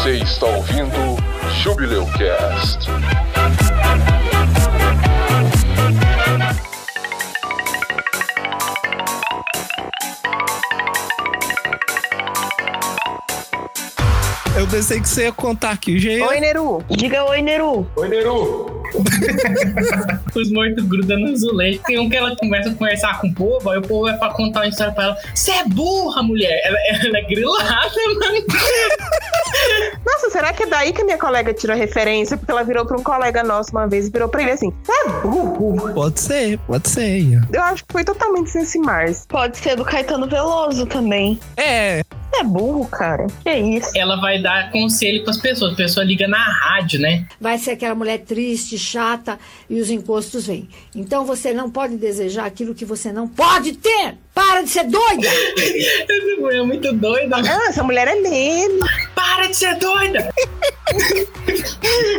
Você está ouvindo Jubileu Cast. Eu pensei que você ia contar aqui, ia... Oi, Neru. Diga oi, Neru. Oi, Neru. Os mortos grudam no azulejo. Tem um que ela começa a conversar com o povo, aí o povo vai pra contar uma história pra ela. Você é burra, mulher. Ela, ela é grilada, mano. Nossa, será que é daí que a minha colega tirou referência? Porque ela virou pra um colega nosso uma vez e virou pra ele assim: é burro? Pode ser, pode ser. Ian. Eu acho que foi totalmente Sense Mars. Pode ser do Caetano Veloso também. É, é burro, cara. Que isso? Ela vai dar conselho pras pessoas. A pessoa liga na rádio, né? vai ser aquela mulher triste, chata e os encostos vêm. Então você não pode desejar aquilo que você não pode ter. Para de ser doida! Essa mulher é muito doida. Ah, essa mulher é meme. Para de ser doida!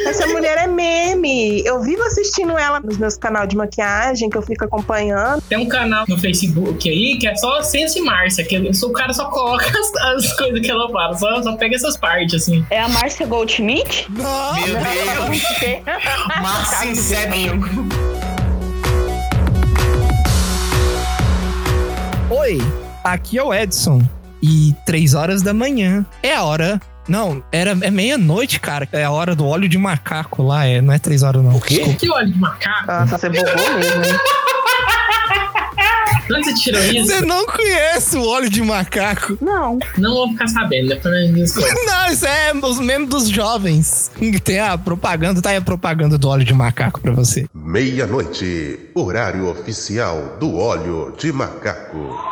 Essa mulher é meme. Eu vivo assistindo ela nos meus canais de maquiagem, que eu fico acompanhando. Tem um canal no Facebook aí que é só Sense Márcia, que o cara só coloca as, as coisas que ela fala, só, só pega essas partes, assim. É a Márcia Goldschmidt? não. Meu Deus. Márcia Inception. Oi, aqui é o Edson. E três horas da manhã é a hora. Não, era, é meia-noite, cara. É a hora do óleo de macaco lá. É, não é três horas, não. O quê? Que olho de macaco? Nossa, você bugou mesmo, hein? Onde você tirou isso? Você não conhece o óleo de macaco? Não. Não vou ficar sabendo, depois gente descobre. Não, isso é os memes dos jovens. Tem a propaganda, tá aí a propaganda do óleo de macaco pra você. Meia-noite, horário oficial do óleo de macaco.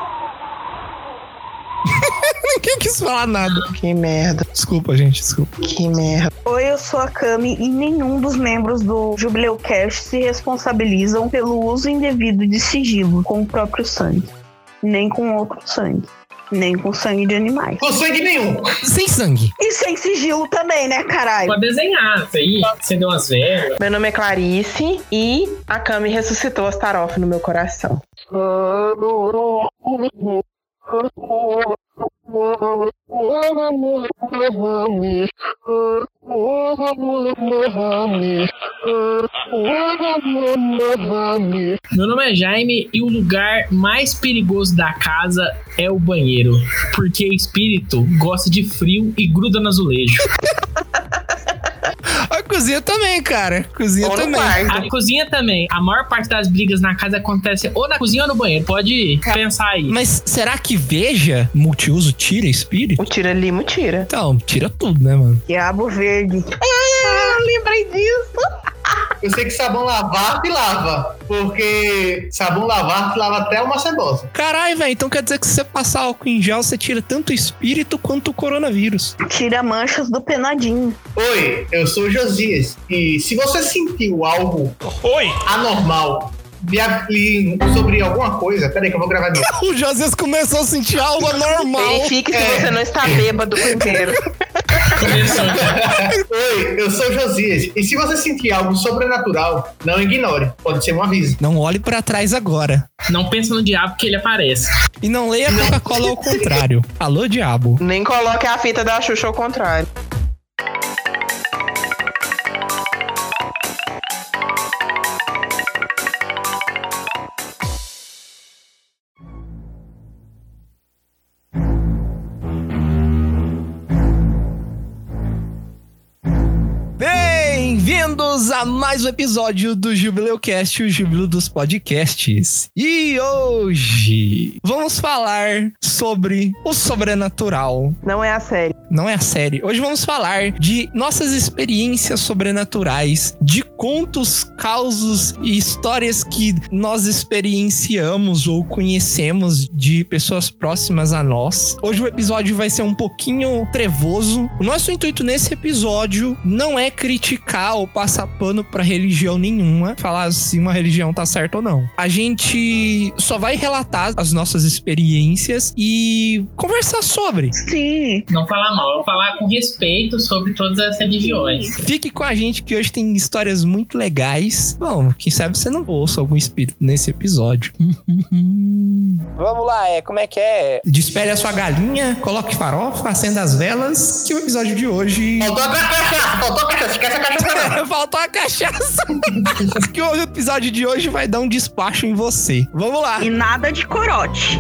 Quis falar nada. Que merda. Desculpa, gente, desculpa. Que merda. Oi, eu sou a Cami e nenhum dos membros do Jubileu Cast se responsabilizam pelo uso indevido de sigilo com o próprio sangue. Nem com outro sangue. Nem com sangue de animais. Com sangue nenhum. Sem sangue. E sem sigilo também, né, caralho? Pode desenhar isso aí, acender umas velas. Meu nome é Clarice e a Cami ressuscitou as tarofas no meu coração. Meu nome é Jaime e o lugar mais perigoso da casa é o banheiro. Porque espírito gosta de frio e gruda no azulejo. A cozinha também, cara. Cozinha Ou também. A cozinha também. A maior parte das brigas na casa acontece ou na cozinha ou no banheiro. Pode pensar aí. Mas será que veja multiuso tira espírito? O tira limo tira. Então, tira tudo, né, mano? Diabo verde. Ah, lembrei disso. Eu sei que sabão lavar te lava. Porque sabão lavar te lava até uma cebosa. Caralho, velho. Então quer dizer que se você passar álcool em gel, você tira tanto o espírito quanto o coronavírus. Tira manchas do penadinho. Oi, eu sou o Josias. E se você sentiu algo anormal me aplique sobre alguma coisa, peraí que eu vou gravar nisso. O Josias começou a sentir algo anormal. Verifique se você não está bêbado primeiro. Começou. Oi, eu sou o Josias. E se você sentir algo sobrenatural, não ignore. Pode ser um aviso. Não olhe pra trás agora. Não pensa no diabo que ele aparece. E não leia Coca-Cola ao contrário. Alô, diabo. Nem coloque a fita da Xuxa ao contrário. A mais um episódio do Jubileu Cast, o Júbilo dos Podcasts. E hoje vamos falar sobre o sobrenatural. Não é a série. Não é a série. Hoje vamos falar de nossas experiências sobrenaturais, de contos, causos e histórias que nós experienciamos ou conhecemos de pessoas próximas a nós. Hoje o episódio vai ser um pouquinho trevoso. O nosso intuito nesse episódio não é criticar ou passar pano pano pra religião nenhuma, falar se uma religião tá certa ou não. A gente só vai relatar as nossas experiências e conversar sobre. Sim. Não falar mal, falar com respeito sobre todas as religiões. Fique com a gente que hoje tem histórias muito legais. Bom, quem sabe você não ouça algum espírito nesse episódio. Vamos lá, é, como é que é? Despere a sua galinha, coloque farofa, acenda as velas, que o episódio de hoje... Faltou a cachaça, faltou a cachaça, esquece a. Faltou a cachaça. que o episódio de hoje vai dar um despacho em você. Vamos lá. E nada de corote.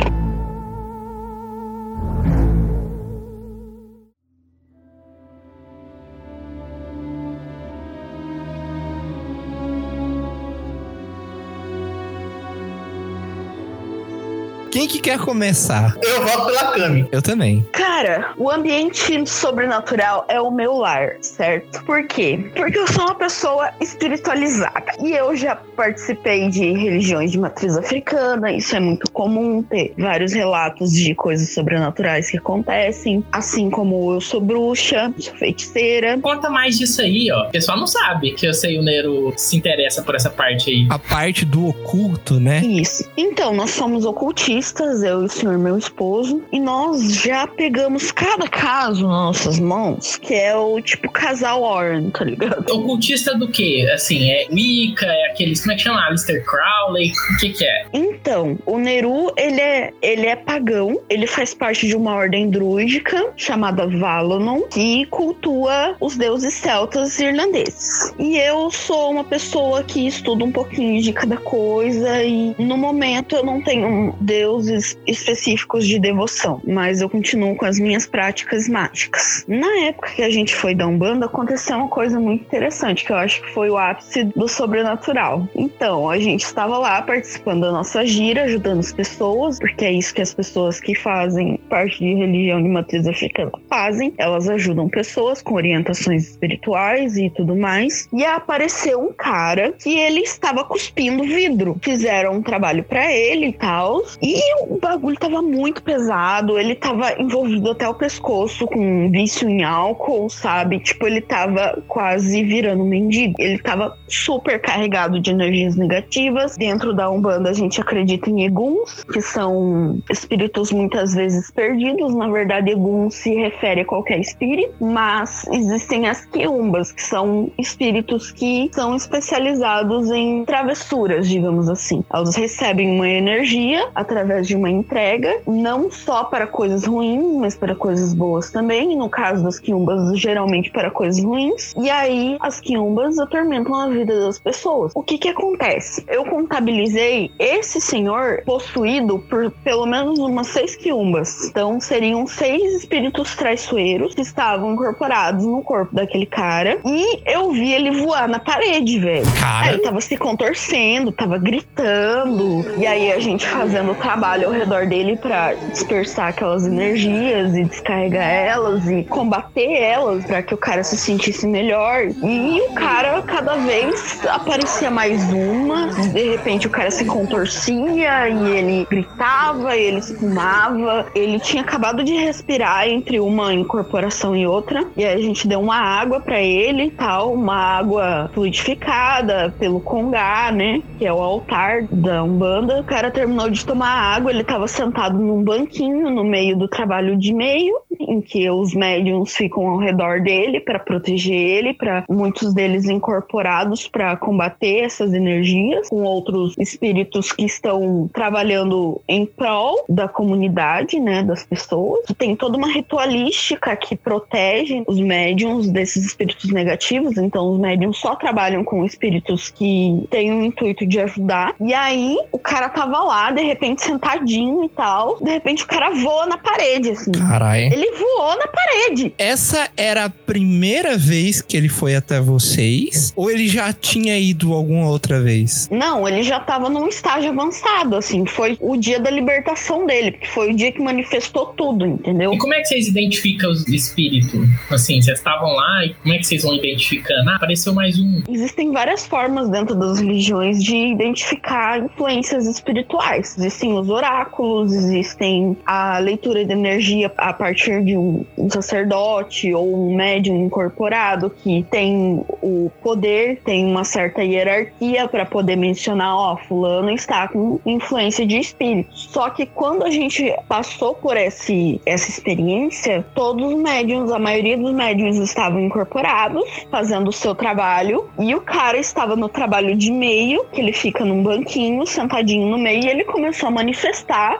Quem que quer começar? Eu voto pela Cami. Eu também. Cara, o ambiente sobrenatural é o meu lar, certo? Por quê? Porque eu sou uma pessoa espiritualizada. E eu já participei de religiões de matriz africana, isso é muito comum ter vários relatos de coisas sobrenaturais que acontecem. Assim como eu sou bruxa, sou feiticeira. Conta mais disso aí, ó. O pessoal não sabe que eu sei o Nero se interessa por essa parte aí. A parte do oculto, né? Isso. Então, nós somos ocultistas, eu e o senhor, meu esposo, e nós já pegamos cada caso nas nossas mãos, que é o tipo casal Warren, tá ligado? Ocultista do quê? Assim, é Wicca, é aqueles. Como é que chama? Alistair Crowley? O que que é? Então, o Neru, ele é, ele é pagão, ele faz parte de uma ordem druídica chamada Valonon, que cultua os deuses celtas irlandeses. E eu sou uma pessoa que estuda um pouquinho de cada coisa e no momento eu não tenho deuses específicos de devoção, mas eu continuo com as minhas práticas mágicas. Na época que a gente foi da Umbanda, aconteceu uma coisa muito interessante, que eu acho que foi o ápice do sobrenatural. Então, a gente estava lá participando da nossa gira, ajudando as pessoas, porque é isso que as pessoas que fazem parte de religião de matriz africana fazem. Elas ajudam pessoas com orientações espirituais e tudo mais. E apareceu um cara que ele estava cuspindo vidro. Fizeram um trabalho para ele e tal. E o bagulho tava muito pesado, ele tava envolvido até o pescoço com vício em álcool, sabe? Tipo, ele tava quase virando um mendigo. Ele tava super carregado de energias negativas. Dentro da Umbanda, a gente acredita em Eguns, que são espíritos muitas vezes perdidos. Na verdade, Egum se refere a qualquer espírito, mas existem as Quiumbas, que são espíritos que são especializados em travessuras, digamos assim. Elas recebem uma energia através de uma entrega, não só para coisas ruins, mas para coisas boas também. No caso das quiumbas, geralmente para coisas ruins. E aí, as quiumbas atormentam a vida das pessoas. O que que acontece? Eu contabilizei esse senhor possuído por pelo menos umas seis quiumbas. Então, seriam seis espíritos traiçoeiros que estavam incorporados no corpo daquele cara. E eu vi ele voar na parede, velho. Cara. Ele tava se contorcendo, tava gritando. E aí, a gente fazendo o trabalho ao redor dele para dispersar aquelas energias e descarregar elas e combater elas para que o cara se sentisse melhor. E o cara cada vez aparecia mais uma, de repente o cara se contorcia e ele gritava, ele espumava, ele tinha acabado de respirar entre uma incorporação e outra. E aí a gente deu uma água para ele e tal, uma água fluidificada pelo Congá, né, que é o altar da Umbanda. O cara terminou de tomar água, ele estava sentado num banquinho no meio do trabalho de meio, em que os médiums ficam ao redor dele para proteger ele, para muitos deles incorporados para combater essas energias, com outros espíritos que estão trabalhando em prol da comunidade, né, das pessoas. Tem toda uma ritualística que protege os médiums desses espíritos negativos, então os médiums só trabalham com espíritos que têm o intuito de ajudar. E aí o cara tava lá, de repente sentadinho e tal, de repente o cara voa na parede, assim. Caralho. Ele voou na parede. Essa era a primeira vez que ele foi até vocês? Ou ele já tinha ido alguma outra vez? Não, ele já tava num estágio avançado, assim. Foi o dia da libertação dele, porque foi o dia que manifestou tudo, entendeu? E como é que vocês identificam os espíritos? Assim, vocês estavam lá e como é que vocês vão identificando? Ah, apareceu mais um. Existem várias formas dentro das religiões de identificar influências espirituais. Existem os oráculos, existem a leitura de energia a partir médium, um sacerdote ou um médium incorporado que tem o poder, tem uma certa hierarquia para poder mencionar, ó, fulano está com influência de espírito. Só que quando a gente passou por esse, essa experiência, todos os médiums, a maioria dos médiums estavam incorporados, fazendo o seu trabalho, e o cara estava no trabalho de meio, que ele fica num banquinho, sentadinho no meio, e ele começou a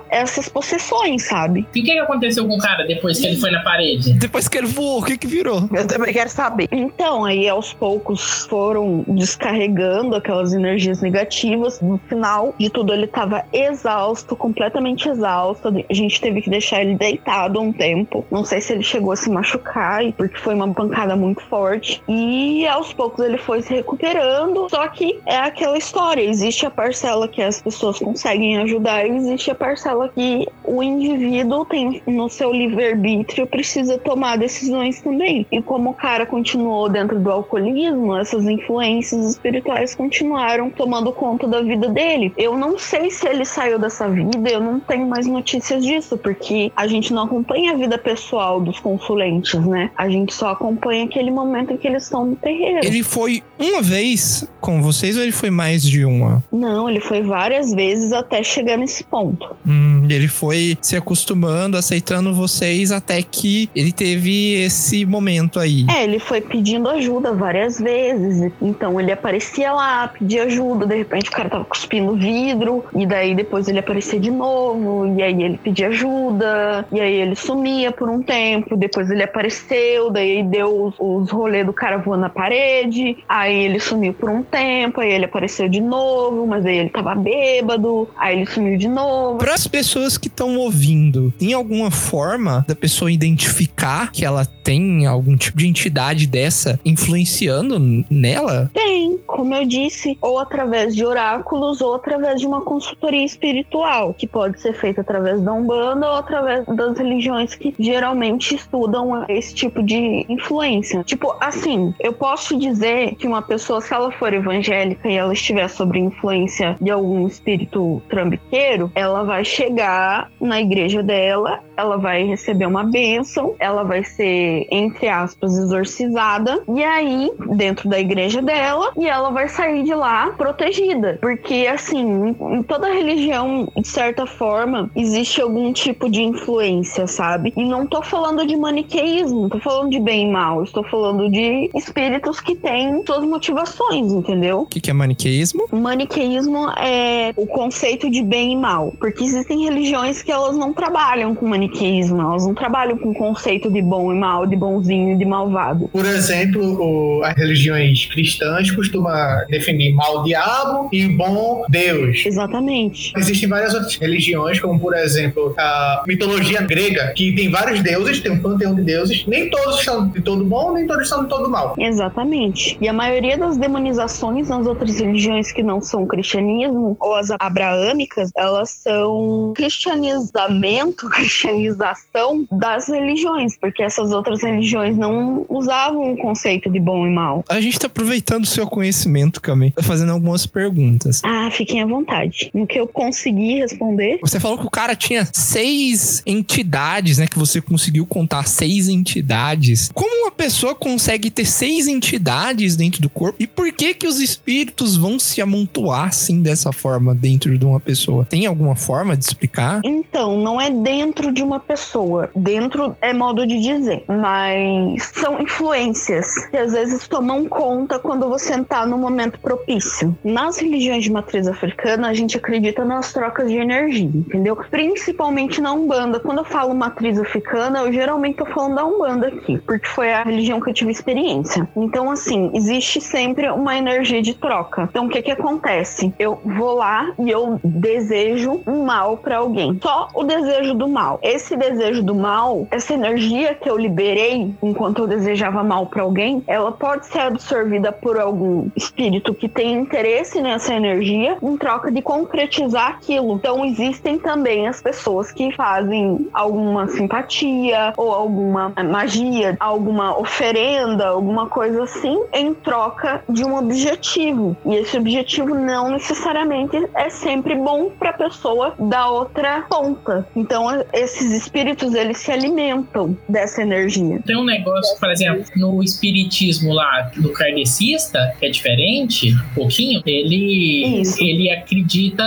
essas possessões, sabe? E o que, que aconteceu com o cara depois que ele foi na parede? Depois que ele voou, o que que virou? Eu também quero saber. Então, aí aos poucos foram descarregando aquelas energias negativas. No final de tudo, ele tava exausto, completamente exausto. A gente teve que deixar ele deitado um tempo. Não sei se ele chegou a se machucar, porque foi uma pancada muito forte. E aos poucos ele foi se recuperando. Só que é aquela história: existe a parcela que as pessoas conseguem ajudar, e existe a parcela que o indivíduo tem no seu livre-arbítrio, precisa tomar decisões também. E como o cara continuou dentro do alcoolismo, essas influências espirituais continuaram tomando conta da vida dele. Eu não sei se ele saiu dessa vida, eu não tenho mais notícias disso, porque a gente não acompanha a vida pessoal dos consulentes, né? A gente só acompanha aquele momento em que eles estão no terreiro. Ele foi uma vez com vocês ou ele foi mais de uma? Não, ele foi várias vezes até chegar nesse ponto. Hum, ele foi se acostumando, aceitando vocês até que ele teve esse momento aí. É, ele foi pedindo ajuda várias vezes. Então ele aparecia lá, pedia ajuda, de repente o cara tava cuspindo vidro, e daí depois ele aparecia de novo, e aí ele pedia ajuda, e aí ele sumia por um tempo, depois ele apareceu, daí deu os, os rolês do cara voando na parede, aí ele sumiu por um tempo, aí ele apareceu de novo, mas aí ele tava bêbado, aí ele sumiu de novo. Para as pessoas que estão ouvindo, tem alguma forma da pessoa identificar que ela tem algum tipo de entidade dessa influenciando nela? Tem, como eu disse, ou através de oráculos ou através de uma consultoria espiritual, que pode ser feita através da Umbanda ou através das religiões que geralmente estudam esse tipo de influência. Tipo, assim, eu posso dizer que uma pessoa, se ela for evangélica e ela estiver sob influência de algum espírito trambiqueiro, ela vai chegar na igreja dela, ela vai receber uma bênção, ela vai ser, entre aspas, exorcizada, e aí, dentro da igreja dela, e ela vai sair de lá protegida. Porque, assim, em toda religião, de certa forma, existe algum tipo de influência, sabe? E não tô falando de maniqueísmo, tô falando de bem e mal, estou falando de espíritos que têm suas motivações, entendeu? O que, que é maniqueísmo? Maniqueísmo é o conceito de bem e mal, porque existem religiões que elas não trabalham com maniqueísmo, elas não trabalham com o conceito de bom e mal, de bonzinho e de malvado. Por exemplo, o, as religiões cristãs costumam definir mal diabo e bom Deus. Exatamente. Existem várias outras religiões, como por exemplo a mitologia grega, que tem vários deuses, tem um panteão de deuses. Nem todos são de todo bom, nem todos são de todo mal. Exatamente. E a maioria das demonizações nas outras religiões que não são cristianismo ou as abraâmicas, elas são cristianizamento, cristianização das religiões, porque essas outras religiões não usavam o conceito de bom e mal. A gente tá aproveitando o seu conhecimento, Cami, tá fazendo algumas perguntas. Ah, fiquem à vontade. No que eu consegui responder. Você falou que o cara tinha seis entidades, né? Que você conseguiu contar seis entidades. Como uma pessoa consegue ter seis entidades dentro do corpo? E por que que os espíritos vão se amontoar assim dessa forma dentro de uma pessoa? Tem alguma forma de explicar? Então, não é dentro de uma pessoa. Dentro é modo de dizer, mas são influências que às vezes tomam conta quando você tá no momento propício. Nas religiões de matriz africana, a gente acredita nas trocas de energia, entendeu? Principalmente na Umbanda. Quando eu falo matriz africana, eu geralmente tô falando da Umbanda aqui, porque foi a religião que eu tive experiência. Então, assim, existe sempre uma energia de troca. Então, o que que acontece? Eu vou lá e eu desejo um mal para alguém. Só o desejo do mal. Esse desejo do mal, essa energia que eu liberei enquanto eu desejava mal para alguém, ela pode ser absorvida por algum espírito que tem interesse nessa energia em troca de concretizar aquilo. Então, existem também as pessoas que fazem alguma simpatia ou alguma magia, alguma oferenda, alguma coisa assim, em troca de um objetivo. E esse objetivo não necessariamente é sempre bom para pessoa da outra ponta. Então, esses espíritos eles se alimentam dessa energia. Tem um negócio, por exemplo, no espiritismo lá do kardecista, que é diferente, um pouquinho, ele, ele acredita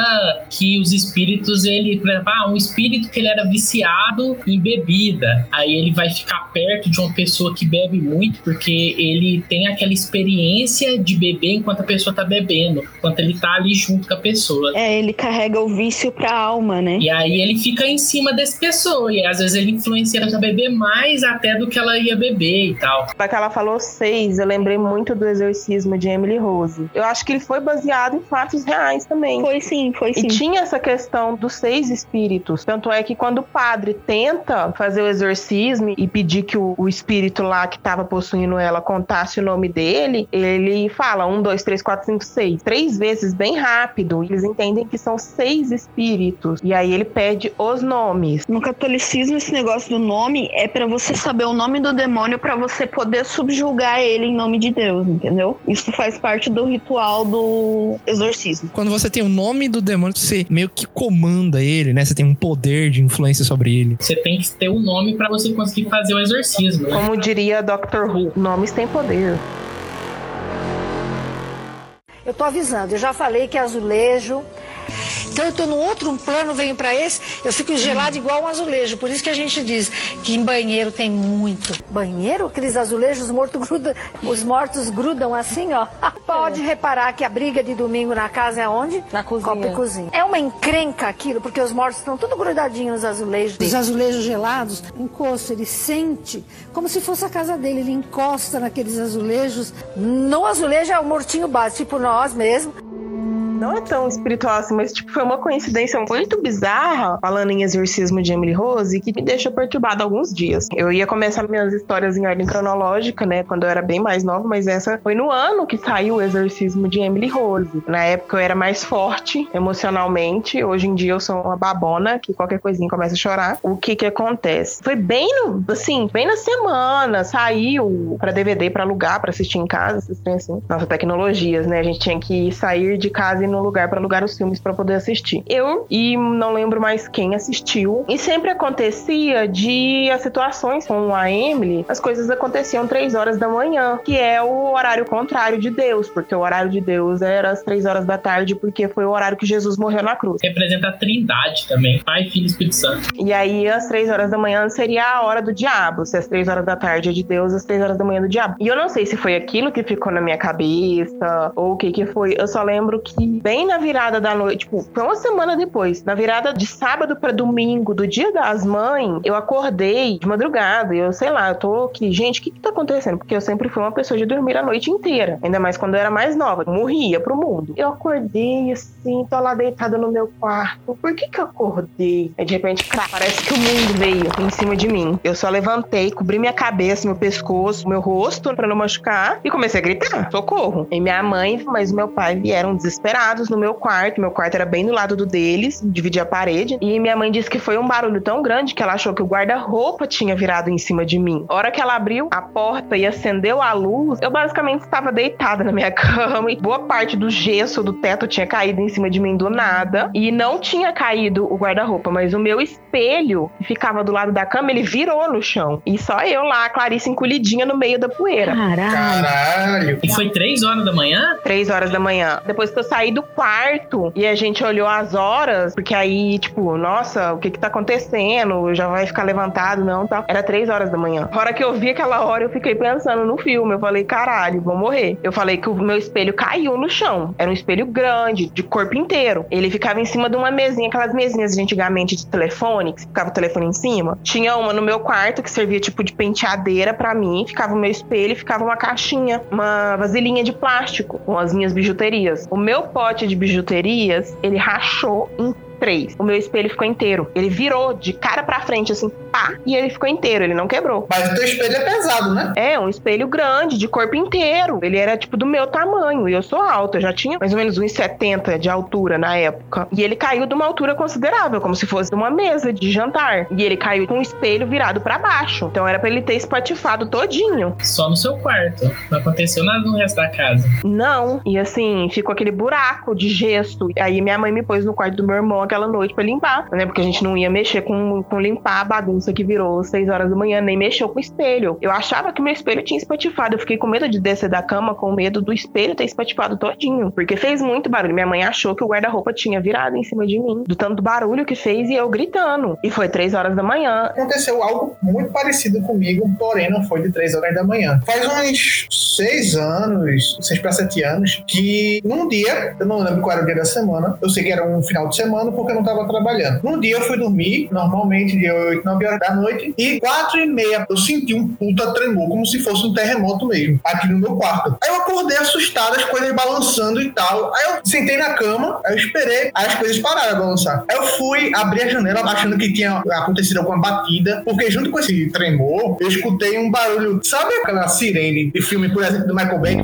que os espíritos, ele, por exemplo, ah, um espírito que ele era viciado em bebida, aí ele vai ficar perto de uma pessoa que bebe muito, porque ele tem aquela experiência de beber enquanto a pessoa tá bebendo, enquanto ele tá ali junto com a pessoa. É, ele carrega o vício pra alma, né? E aí ele fica em cima dessa pessoa, e às vezes ele influencia ela a beber mais até do que ela ia beber e tal. Para que ela falou seis, eu lembrei muito do exorcismo de Emily Rose. Eu acho que ele foi baseado em fatos reais também. Foi sim, foi sim. E tinha essa questão dos seis espíritos. Tanto é que quando o padre tenta fazer o exorcismo e pedir que o, o espírito lá que estava possuindo ela contasse o nome dele, ele fala um, dois, três, quatro, cinco, seis. Três vezes bem rápido. Eles entendem que são seis espíritos. E aí ele pede os nomes. No catolicismo, esse negócio do nome é para você saber o nome do demônio para você poder subjugar ele em nome de Deus, entendeu? Isso faz parte do ritual do exorcismo. Quando você tem o nome do demônio, você meio que comanda ele, né? Você tem um poder de influência sobre ele. Você tem que ter o um nome para você conseguir fazer o exorcismo. Né? Como diria Dr. Who, nomes têm poder. Eu tô avisando, eu já falei que azulejo então eu tô no outro plano, venho para esse, eu fico gelado igual um azulejo. Por isso que a gente diz que em banheiro tem muito. Banheiro? Aqueles azulejos mortos grudam, os mortos grudam assim, ó. Pode é. reparar que a briga de domingo na casa é onde? Na cozinha. Copa e cozinha. É uma encrenca aquilo, porque os mortos estão tudo grudadinhos nos azulejos. Os azulejos gelados, encosto, ele sente como se fosse a casa dele. Ele encosta naqueles azulejos. No azulejo é o mortinho base, tipo nós mesmo não é tão espiritual assim, mas tipo, foi uma coincidência muito bizarra, falando em exorcismo de Emily Rose, que me deixou perturbada alguns dias. Eu ia começar minhas histórias em ordem cronológica, né, quando eu era bem mais nova, mas essa foi no ano que saiu o exorcismo de Emily Rose. Na época eu era mais forte emocionalmente, hoje em dia eu sou uma babona, que qualquer coisinha começa a chorar. O que que acontece? Foi bem no, assim, bem na semana, saiu para DVD para alugar, para assistir em casa, esses assim. Nossa, tecnologias, né? A gente tinha que sair de casa e no lugar para alugar os filmes para poder assistir. Eu e não lembro mais quem assistiu. E sempre acontecia de as situações com a Emily, as coisas aconteciam três horas da manhã, que é o horário contrário de Deus, porque o horário de Deus era às três horas da tarde, porque foi o horário que Jesus morreu na cruz. Representa a Trindade também, Pai, Filho e Espírito Santo. E aí às três horas da manhã seria a hora do diabo. Se às três horas da tarde é de Deus, às três horas da manhã é do diabo. E eu não sei se foi aquilo que ficou na minha cabeça ou o que que foi. Eu só lembro que bem na virada da noite, tipo, foi uma semana depois, na virada de sábado para domingo, do dia das mães, eu acordei de madrugada eu sei lá, eu tô aqui, gente, o que que tá acontecendo? Porque eu sempre fui uma pessoa de dormir a noite inteira, ainda mais quando eu era mais nova, morria pro mundo. Eu acordei assim, tô lá deitada no meu quarto. Por que que eu acordei? Aí de repente, cara, parece que o mundo veio em cima de mim. Eu só levantei, cobri minha cabeça, meu pescoço, meu rosto para não machucar e comecei a gritar: socorro. E minha mãe, mas meu pai vieram desesperados no meu quarto. Meu quarto era bem do lado do deles, dividia a parede. E minha mãe disse que foi um barulho tão grande que ela achou que o guarda-roupa tinha virado em cima de mim. A hora que ela abriu a porta e acendeu a luz, eu basicamente estava deitada na minha cama e boa parte do gesso do teto tinha caído em cima de mim do nada. E não tinha caído o guarda-roupa, mas o meu espelho que ficava do lado da cama, ele virou no chão. E só eu lá, Clarice encolhidinha no meio da poeira. Caralho. Caralho. E foi três horas da manhã? Três horas da manhã. Depois que eu saí do quarto, e a gente olhou as horas, porque aí, tipo, nossa, o que que tá acontecendo? Já vai ficar levantado, não, tá? Era três horas da manhã. A hora que eu vi aquela hora, eu fiquei pensando no filme. Eu falei, caralho, vou morrer. Eu falei que o meu espelho caiu no chão. Era um espelho grande, de corpo inteiro. Ele ficava em cima de uma mesinha, aquelas mesinhas de antigamente de telefone, que ficava o telefone em cima. Tinha uma no meu quarto que servia tipo de penteadeira para mim. Ficava o meu espelho e ficava uma caixinha, uma vasilhinha de plástico com as minhas bijuterias. O meu pote de bijuterias, ele rachou em três. O meu espelho ficou inteiro. Ele virou de cara pra frente, assim, pá, e ele ficou inteiro, ele não quebrou. Mas o teu espelho é pesado, né? É, um espelho grande, de corpo inteiro. Ele era, tipo, do meu tamanho, e eu sou alta, eu já tinha mais ou menos 1,70 de altura na época. E ele caiu de uma altura considerável, como se fosse uma mesa de jantar. E ele caiu com o espelho virado para baixo. Então era pra ele ter espatifado todinho. Só no seu quarto. Não aconteceu nada no resto da casa. Não. E assim, ficou aquele buraco de gesso. Aí minha mãe me pôs no quarto do meu irmão aquela noite para limpar, né? Porque a gente não ia mexer com, com limpar a bagunça bagunça que virou 6 horas da manhã, nem mexeu com o espelho. Eu achava que meu espelho tinha espatifado. Eu fiquei com medo de descer da cama, com medo do espelho ter espatifado todinho. Porque fez muito barulho. Minha mãe achou que o guarda-roupa tinha virado em cima de mim. Do tanto barulho que fez e eu gritando. E foi 3 horas da manhã. Aconteceu algo muito parecido comigo, porém não foi de 3 horas da manhã. Faz uns 6 anos, 6 para 7 anos, que num dia, eu não lembro qual era o dia da semana, eu sei que era um final de semana porque eu não tava trabalhando. Num dia eu fui dormir, normalmente de 8, 9 horas da noite, e 4 e meia eu senti um puta tremor, como se fosse um terremoto mesmo, aqui no meu quarto. Aí eu acordei assustado, as coisas balançando e tal. Aí eu sentei na cama, aí eu esperei, aí as coisas pararam a balançar. Aí eu fui abrir a janela achando que tinha acontecido alguma batida, porque junto com esse tremor, eu escutei um barulho, sabe aquela sirene de filme, por exemplo, do Michael Bay?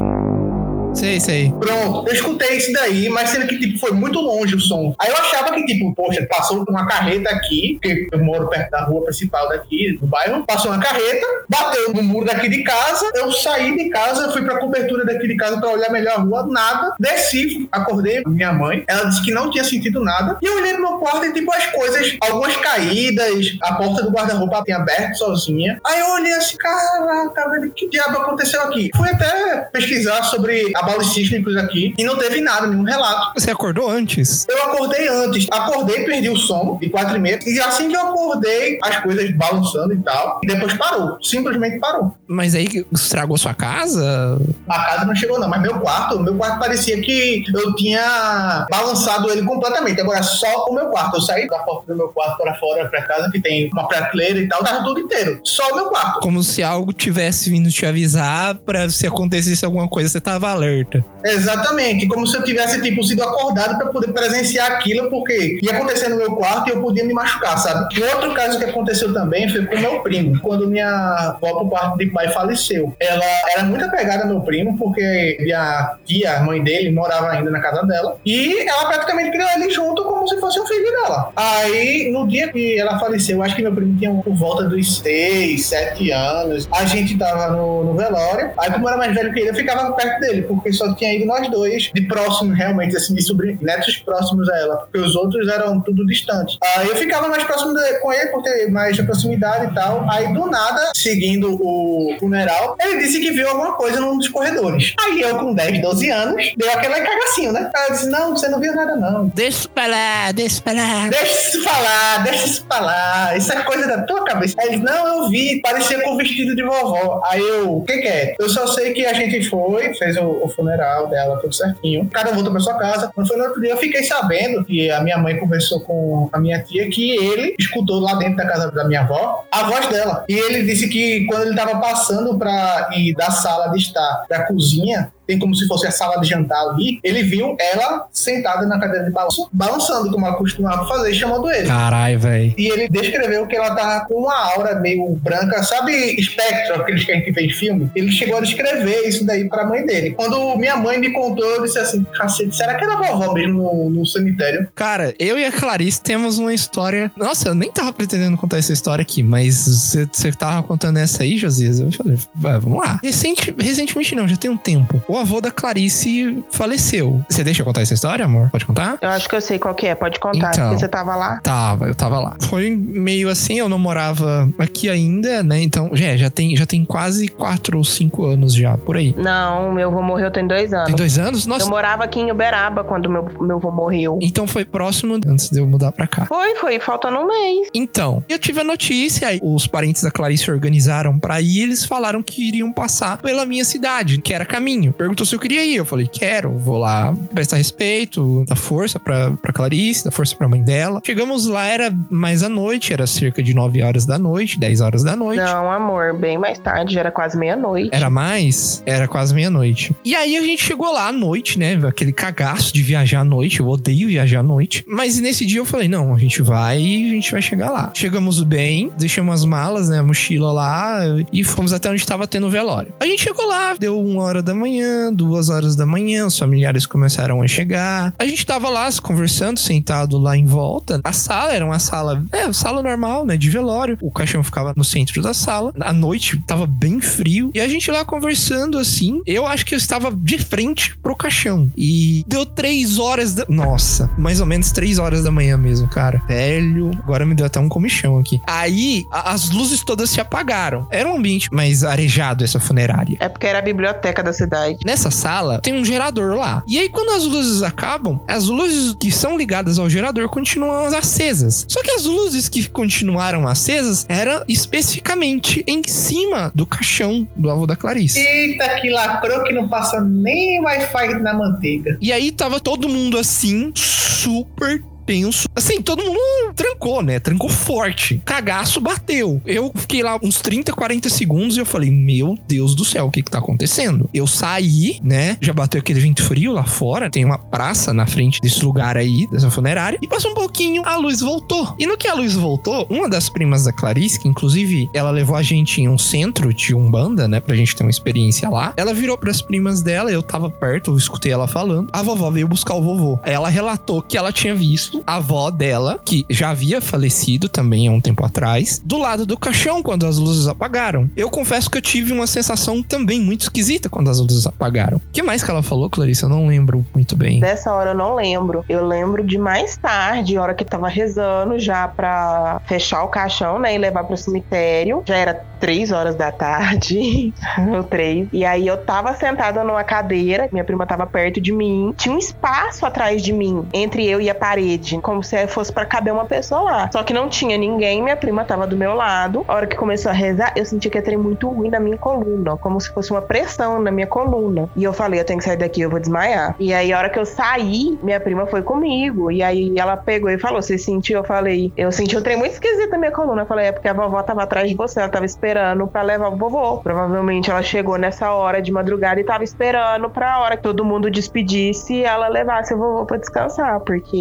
Sei, sei. Pronto, eu escutei isso daí, mas sendo que, tipo, foi muito longe o som. Aí eu achava que, tipo, poxa, passou uma carreta aqui, porque eu moro perto da rua principal daqui, do bairro, passou uma carreta, bateu no muro daqui de casa, eu saí de casa, fui pra cobertura daqui de casa pra olhar melhor a rua, nada, desci, acordei minha mãe, ela disse que não tinha sentido nada, e eu olhei no meu quarto e, tipo, as coisas, algumas caídas, a porta do guarda-roupa tinha aberto sozinha, aí eu olhei assim, caraca, velho, que diabo aconteceu aqui? Fui até pesquisar sobre sísmicos aqui e não teve nada, nenhum relato. Você acordou antes? Eu acordei antes. Acordei, perdi o sono de quatro e meia. E assim que eu acordei, as coisas balançando e tal. E depois parou. Simplesmente parou. Mas aí estragou sua casa? A casa não chegou, não. Mas meu quarto, meu quarto parecia que eu tinha balançado ele completamente. Agora, só o meu quarto. Eu saí da porta do meu quarto para fora, para casa, que tem uma prateleira e tal. Tava tudo inteiro. Só o meu quarto. Como se algo tivesse vindo te avisar para se acontecesse alguma coisa, você tava alerta alerta. Exatamente, como se eu tivesse tipo sido acordado para poder presenciar aquilo, porque ia acontecer no meu quarto e eu podia me machucar, sabe? Um outro caso que aconteceu também foi com meu primo, quando minha avó por parte de pai faleceu. Ela era muito apegada ao meu primo, porque minha tia, a mãe dele, morava ainda na casa dela, e ela praticamente criou ele junto como se fosse um filho dela. Aí, no dia que ela faleceu, acho que meu primo tinha por volta dos 6, 7 anos, a gente tava no, no velório, aí como era mais velho que ele, eu ficava perto dele, porque porque só tinha ido nós dois, de próximo realmente, assim, de sobrinhos, netos próximos a ela, porque os outros eram tudo distantes. Aí eu ficava mais próximo de, com ele, por ter mais de proximidade e tal. Aí do nada, seguindo o funeral, ele disse que viu alguma coisa num dos corredores. Aí eu, com 10, 12 anos, deu aquela cagacinho, né? Ela disse: Não, você não viu nada, não. Deixa isso pra lá, deixa isso pra lá. Deixa isso pra lá, deixa isso pra lá. Isso é coisa da tua cabeça. Aí ele: Não, eu vi, parecia com o vestido de vovó. Aí eu: O que, que é? Eu só sei que a gente foi, fez o, o funeral dela, tudo certinho. Cada um voltou pra sua casa. Quando foi no outro dia, eu fiquei sabendo que a minha mãe conversou com a minha tia que ele escutou lá dentro da casa da minha avó a voz dela. E ele disse que quando ele tava passando pra ir da sala de estar pra cozinha, tem como se fosse a sala de jantar ali, ele viu ela sentada na cadeira de balanço, balançando, como ela costumava fazer, chamando ele. Caralho, velho. E ele descreveu que ela tava com uma aura meio branca, sabe espectro, aqueles que a gente vê em filme? Ele chegou a descrever isso daí pra mãe dele. Quando minha mãe me contou, eu disse assim, cacete, será que era vovó mesmo no, no cemitério? Cara, eu e a Clarice temos uma história... Nossa, eu nem tava pretendendo contar essa história aqui, mas você tava contando essa aí, Josias? Eu falei, vamos lá. Recente, recentemente não, já tem um tempo. O avô da Clarice faleceu. Você deixa eu contar essa história, amor? Pode contar? Eu acho que eu sei qual que é, pode contar. Então, porque você tava lá? Tava, eu tava lá. Foi meio assim, eu não morava aqui ainda, né? Então, já, já, tem, já tem quase quatro ou cinco anos já, por aí. Não, meu avô morreu tem dois anos. Tem dois anos? Nossa. Eu morava aqui em Uberaba quando meu, meu avô morreu. Então foi próximo antes de eu mudar pra cá. Foi, foi, faltando um mês. Então, eu tive a notícia, os parentes da Clarice organizaram pra ir, eles falaram que iriam passar pela minha cidade, que era caminho. Perguntou se eu queria ir. Eu falei, quero, vou lá prestar respeito, dar força pra, pra Clarice, dar força pra mãe dela. Chegamos lá, era mais à noite, era cerca de 9 horas da noite, 10 horas da noite. Não, amor, bem mais tarde, era quase meia-noite. Era mais? Era quase meia-noite. E aí a gente chegou lá à noite, né? Aquele cagaço de viajar à noite. Eu odeio viajar à noite. Mas nesse dia eu falei, não, a gente vai e a gente vai chegar lá. Chegamos bem, deixamos as malas, né? A mochila lá e fomos até onde estava tendo o velório. A gente chegou lá, deu uma hora da manhã, duas horas da manhã, os familiares começaram a chegar. A gente tava lá conversando, sentado lá em volta. A sala era uma sala, é, sala normal, né, de velório. O caixão ficava no centro da sala. À noite tava bem frio e a gente lá conversando assim. Eu acho que eu estava de frente pro caixão e deu três horas da, nossa, mais ou menos três horas da manhã mesmo, cara. Velho, agora me deu até um comichão aqui. Aí a- as luzes todas se apagaram. Era um ambiente mais arejado essa funerária. É porque era a biblioteca da cidade. Nessa sala tem um gerador lá. E aí, quando as luzes acabam, as luzes que são ligadas ao gerador continuam acesas. Só que as luzes que continuaram acesas eram especificamente em cima do caixão do avô da Clarice. Eita, que lacrou que não passa nem Wi-Fi na manteiga. E aí tava todo mundo assim, super tenso. Assim, todo mundo trancou, né? Trancou forte. Cagaço bateu. Eu fiquei lá uns 30, 40 segundos e eu falei: Meu Deus do céu, o que que tá acontecendo? Eu saí, né? Já bateu aquele vento frio lá fora. Tem uma praça na frente desse lugar aí, dessa funerária. E passou um pouquinho, a luz voltou. E no que a luz voltou, uma das primas da Clarice, que inclusive ela levou a gente em um centro de Umbanda, né? Pra gente ter uma experiência lá. Ela virou pras primas dela, eu tava perto, eu escutei ela falando. A vovó veio buscar o vovô. Ela relatou que ela tinha visto a avó dela, que já havia falecido também há um tempo atrás, do lado do caixão quando as luzes apagaram. Eu confesso que eu tive uma sensação também muito esquisita quando as luzes apagaram. O que mais que ela falou, Clarice? Eu não lembro muito bem. Dessa hora eu não lembro. Eu lembro de mais tarde, hora que tava rezando já pra fechar o caixão, né? E levar pro cemitério. Já era três horas da tarde, ou três. E aí eu tava sentada numa cadeira, minha prima tava perto de mim. Tinha um espaço atrás de mim, entre eu e a parede, como se fosse pra caber uma pessoa lá. Só que não tinha ninguém, minha prima tava do meu lado. A hora que começou a rezar, eu senti que ia ter muito ruim na minha coluna, como se fosse uma pressão na minha coluna. E eu falei, eu tenho que sair daqui, eu vou desmaiar. E aí, a hora que eu saí, minha prima foi comigo. E aí ela pegou e falou: Você sentiu? Eu falei, eu senti um trem muito esquisito na minha coluna. Eu falei, é porque a vovó tava atrás de você, ela tava esperando pra levar o vovô. Provavelmente ela chegou nessa hora de madrugada e tava esperando pra hora que todo mundo despedisse ela levasse o vovô pra descansar. Porque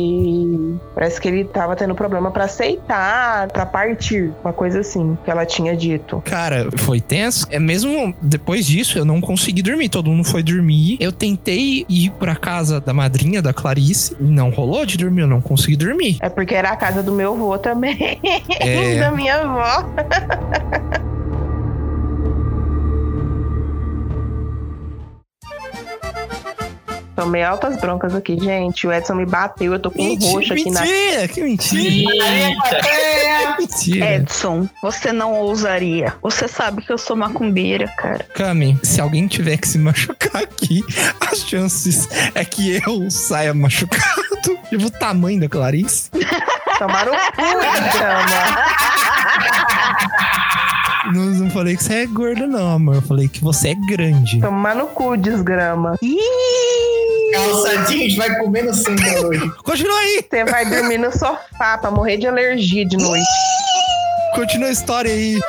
parece que ele tava tendo problema pra aceitar, pra partir. Uma coisa assim que ela tinha dito. Cara, foi tenso. É mesmo depois disso, eu não consegui dormir. Todo mundo foi dormir. Eu tentei ir pra casa da madrinha da Clarice. Não rolou de dormir, eu não consegui dormir. É porque era a casa do meu avô também. É. da minha avó. Tomei altas broncas aqui, gente. O Edson me bateu, eu tô com um roxo aqui na. mentira, que mentira. Eita. mentira. Edson, você não ousaria. Você sabe que eu sou macumbeira, cara. Cami, se alguém tiver que se machucar aqui, as chances é que eu saia machucado. Tipo o tamanho da Clarice. Tomaram o cu, grama. Não, não falei que você é gorda, não, amor. Eu falei que você é grande. Tomar no cu, desgrama. Calça jeans vai comer no centro hoje. Continua aí. Você vai dormir no sofá pra morrer de alergia de noite. Continua a história aí.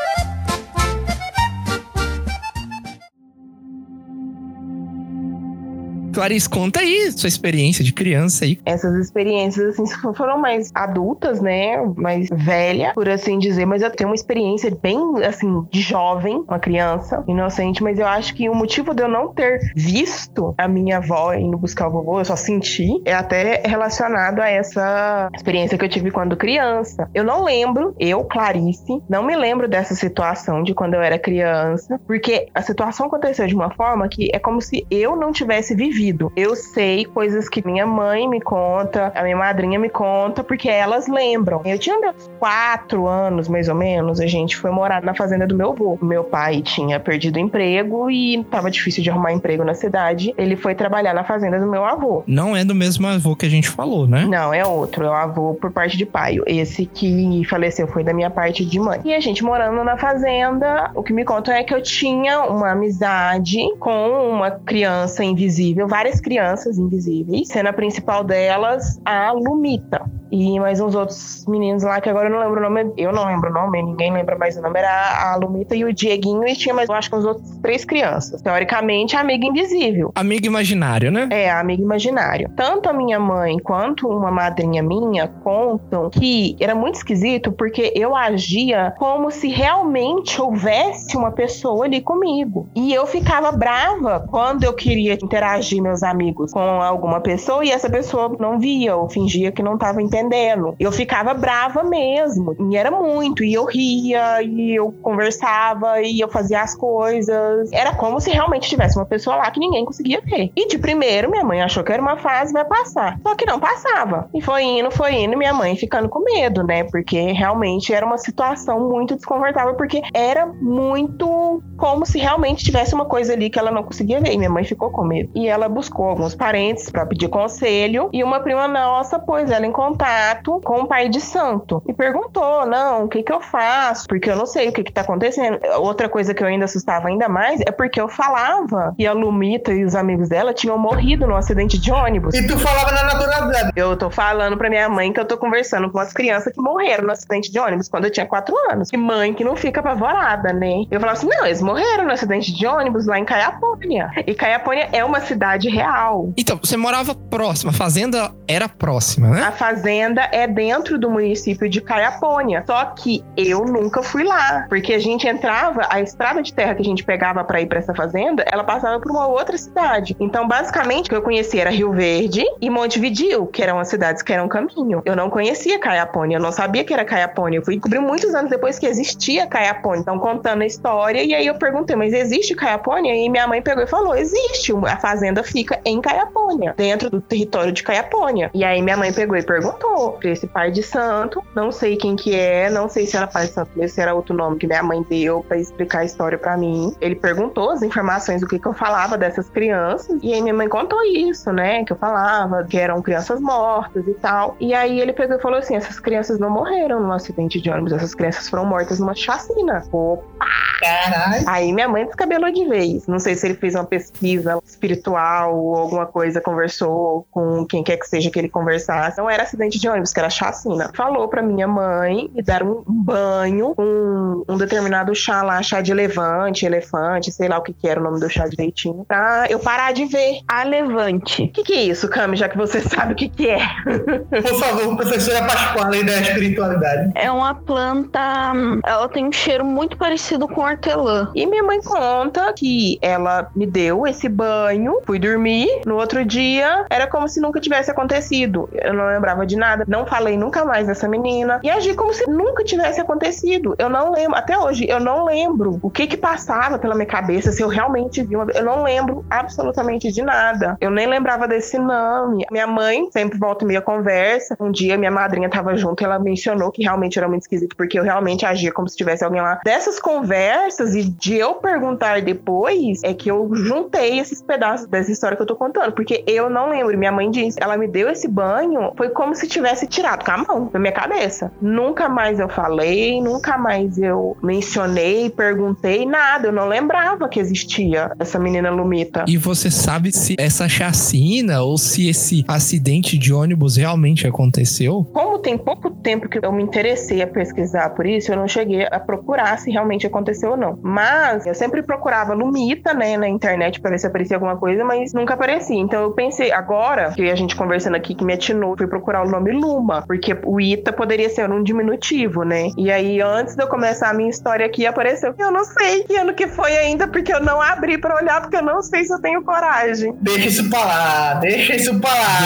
Clarice, conta aí sua experiência de criança aí. Essas experiências, assim, foram mais adultas, né? Mais velha, por assim dizer. Mas eu tenho uma experiência bem, assim, de jovem, uma criança, inocente. Mas eu acho que o motivo de eu não ter visto a minha avó indo buscar o vovô, eu só senti, é até relacionado a essa experiência que eu tive quando criança. Eu não lembro, eu, Clarice, não me lembro dessa situação de quando eu era criança, porque a situação aconteceu de uma forma que é como se eu não tivesse vivido. Eu sei coisas que minha mãe me conta, a minha madrinha me conta, porque elas lembram. Eu tinha meus quatro anos, mais ou menos, a gente foi morar na fazenda do meu avô. Meu pai tinha perdido o emprego e tava difícil de arrumar emprego na cidade. Ele foi trabalhar na fazenda do meu avô. Não é do mesmo avô que a gente falou, né? Não, é outro, é o avô por parte de pai. Esse que faleceu foi da minha parte de mãe. E a gente morando na fazenda, o que me contam é que eu tinha uma amizade com uma criança invisível, várias crianças invisíveis, sendo a principal delas a Lumita. E mais uns outros meninos lá, que agora eu não lembro o nome. Eu não lembro o nome, ninguém lembra mais o nome. Era a Lumita e o Dieguinho, e tinha mais, eu acho que uns outros três crianças. Teoricamente, a amiga invisível. Amigo imaginário, né? É, amiga imaginário. Tanto a minha mãe quanto uma madrinha minha contam que era muito esquisito porque eu agia como se realmente houvesse uma pessoa ali comigo. E eu ficava brava quando eu queria interagir, meus amigos, com alguma pessoa e essa pessoa não via ou fingia que não estava entendendo. Eu ficava brava mesmo. E era muito. E eu ria, e eu conversava, e eu fazia as coisas. Era como se realmente tivesse uma pessoa lá que ninguém conseguia ver. E de primeiro, minha mãe achou que era uma fase, vai passar. Só que não passava. E foi indo, foi indo, minha mãe ficando com medo, né? Porque realmente era uma situação muito desconfortável, porque era muito como se realmente tivesse uma coisa ali que ela não conseguia ver. E minha mãe ficou com medo. E ela buscou alguns parentes para pedir conselho. E uma prima nossa pôs ela em contato com o pai de santo e perguntou: não, o que que eu faço? Porque eu não sei o que que tá acontecendo. Outra coisa que eu ainda assustava ainda mais é porque eu falava e a Lumita e os amigos dela tinham morrido num acidente de ônibus. E tu falava na naturalidade. Eu tô falando pra minha mãe que eu tô conversando com as crianças que morreram no acidente de ônibus quando eu tinha quatro anos. E mãe que não fica apavorada, né? Eu falava assim: não, eles morreram no acidente de ônibus lá em Caiapônia. E Caiapônia é uma cidade real. Então, você morava próxima, a fazenda era próxima, né? A fazenda é dentro do município de Caiapônia. Só que eu nunca fui lá. Porque a gente entrava, a estrada de terra que a gente pegava para ir para essa fazenda, ela passava por uma outra cidade. Então, basicamente, o que eu conhecia era Rio Verde e Montevidil, que eram as cidades que eram caminho. Eu não conhecia Caiapônia, eu não sabia que era Caiapônia. Eu fui descobrir muitos anos depois que existia Caiapônia. Então, contando a história, e aí eu perguntei, mas existe Caiapônia? E minha mãe pegou e falou: existe. A fazenda fica em Caiapônia, dentro do território de Caiapônia. E aí minha mãe pegou e perguntou pra esse pai de santo, não sei quem que é, não sei se era pai de santo, mesmo se era outro nome que minha mãe deu para explicar a história para mim. Ele perguntou as informações do que que eu falava dessas crianças, e aí minha mãe contou isso, né, que eu falava, que eram crianças mortas e tal. E aí ele pegou e falou assim: essas crianças não morreram num acidente de ônibus, essas crianças foram mortas numa chacina. Opa! Caralho. Aí minha mãe descabelou de vez. Não sei se ele fez uma pesquisa espiritual ou alguma coisa, conversou com quem quer que seja que ele conversasse. Não era acidente de ônibus, que era chacina. Falou pra minha mãe me dar um banho com um determinado chá lá, chá de levante, elefante, sei lá o que que era o nome do chá direitinho, pra eu parar de ver. A Levante. O que que é isso, Cami, já que você sabe o que que é? Por favor, professora Pascoal, aí da espiritualidade. É uma planta. Ela tem um cheiro muito parecido com hortelã. E minha mãe conta que ela me deu esse banho, fui dormir. No outro dia, era como se nunca tivesse acontecido. Eu não lembrava de nada, não falei nunca mais dessa menina e agi como se nunca tivesse acontecido. Eu não lembro, até hoje, eu não lembro o que que passava pela minha cabeça, se eu realmente vi uma. Eu não lembro absolutamente de nada. Eu nem lembrava desse nome. Minha mãe sempre volta e meia conversa. Um dia minha madrinha tava junto e ela mencionou que realmente era muito esquisito, porque eu realmente agia como se tivesse alguém lá. Dessas conversas e de eu perguntar depois, é que eu juntei esses pedaços dessa história que eu tô contando, porque eu não lembro. Minha mãe disse, ela me deu esse banho, foi como se tivesse tirado com a mão da minha cabeça. Nunca mais eu falei, nunca mais eu mencionei, perguntei, nada. Eu não lembrava que existia essa menina Lumita. E você sabe se essa chacina ou se esse acidente de ônibus realmente aconteceu? Como tem pouco tempo que eu me interessei a pesquisar por isso, eu não cheguei a procurar se realmente aconteceu ou não. Mas eu sempre procurava Lumita, né, na internet para ver se aparecia alguma coisa, mas nunca aparecia. Então eu pensei, agora que a gente conversando aqui que me atinou, fui procurar o nome Luma, porque o Ita poderia ser um diminutivo, né? E aí antes de eu começar a minha história aqui apareceu, eu não sei que ano que foi ainda, porque eu não abri para olhar, porque eu não sei se eu tenho coragem. Deixa isso pra lá, deixa isso pra lá.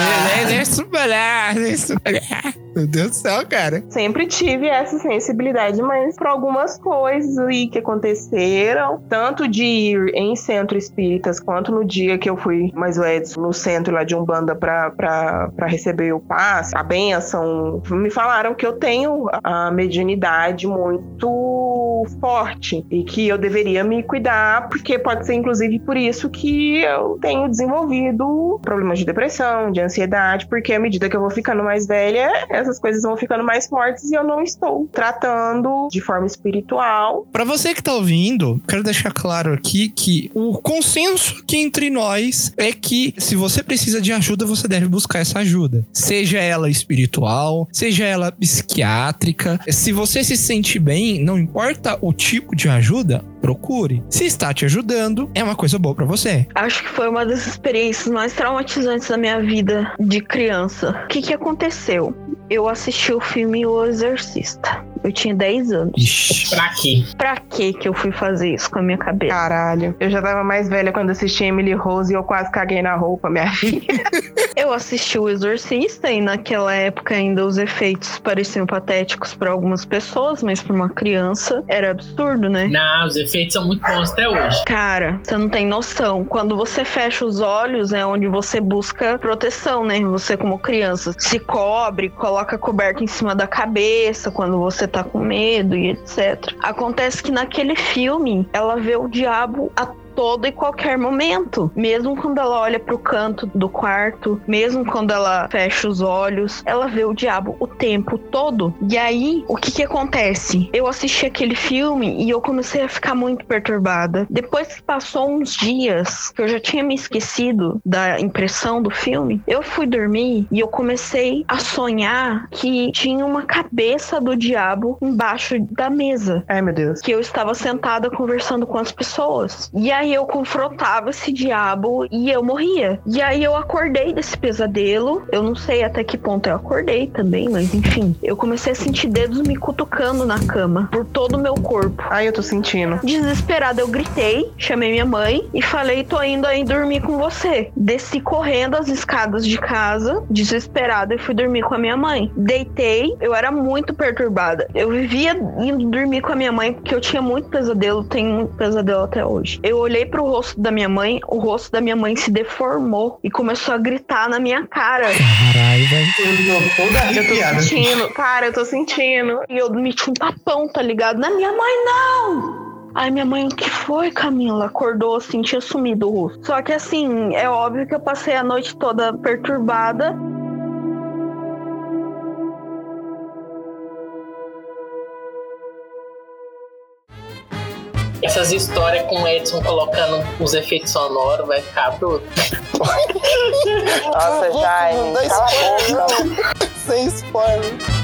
Deixa isso pra lá, deixa isso pra lá. Meu Deus do céu, cara. Sempre tive essa sensibilidade, mas por algumas coisas aí que aconteceram, tanto de ir em centro espíritas, quanto no dia que eu fui mais o Edson, no centro lá de Umbanda pra, pra, pra receber o passe, a benção, me falaram que eu tenho a mediunidade muito forte e que eu deveria me cuidar, porque pode ser inclusive por isso que eu tenho desenvolvido problemas de depressão, de ansiedade, porque à medida que eu vou ficando mais velha, essas coisas vão ficando mais fortes e eu não estou tratando de forma espiritual. Para você que tá ouvindo, quero deixar claro aqui que o consenso aqui entre nós é que se você precisa de ajuda, você deve buscar essa ajuda. Seja ela espiritual, seja ela psiquiátrica. Se você se sente bem, não importa o tipo de ajuda, procure. Se está te ajudando, é uma coisa boa para você. Acho que foi uma das experiências mais traumatizantes da minha vida de criança. O que, que aconteceu? Eu assisti o filme O Exorcista. Eu tinha 10 anos. Ixi. Pra quê? Pra que que eu fui fazer isso com a minha cabeça? Caralho. Eu já tava mais velha quando assisti Emily Rose e eu quase caguei na roupa, minha filha. Eu assisti o Exorcista e naquela época ainda os efeitos pareciam patéticos para algumas pessoas, mas para uma criança era absurdo, né? Não, os efeitos são muito bons até hoje. Cara, você não tem noção. Quando você fecha os olhos é onde você busca proteção, né? Você como criança se cobre, coloca a coberta em cima da cabeça quando você tá com medo e etc. Acontece que naquele filme ela vê o diabo a todo e qualquer momento. Mesmo quando ela olha pro canto do quarto, mesmo quando ela fecha os olhos, ela vê o diabo o tempo todo. E aí, o que que acontece? Eu assisti aquele filme e eu comecei a ficar muito perturbada. Depois que passou uns dias, que eu já tinha me esquecido da impressão do filme, eu fui dormir e eu comecei a sonhar que tinha uma cabeça do diabo embaixo da mesa. Ai, meu Deus. Que eu estava sentada conversando com as pessoas. E aí eu confrontava esse diabo e eu morria. E aí eu acordei desse pesadelo. Eu não sei até que ponto eu acordei também, mas enfim. Eu comecei a sentir dedos me cutucando na cama por todo o meu corpo. Ai, eu tô sentindo. Desesperada, eu gritei, chamei minha mãe e falei: tô indo aí dormir com você. Desci correndo as escadas de casa, desesperada, e fui dormir com a minha mãe. Deitei, eu era muito perturbada. Eu vivia indo dormir com a minha mãe porque eu tinha muito pesadelo, tenho muito pesadelo até hoje. Eu olhei pro rosto da minha mãe, o rosto da minha mãe se deformou e começou a gritar na minha cara. Caralho, velho. Eu tô sentindo. Cara, eu tô sentindo. E eu meti um tapão, tá ligado? Na minha mãe, não! Aí minha mãe, o que foi, Camila? Acordou assim, tinha sumido o rosto. Só que assim, é óbvio que eu passei a noite toda perturbada. Essas histórias com o Edson colocando os efeitos sonoros vai ficar bruto. Nossa, Jaime, cala a boca. Sem spoiler.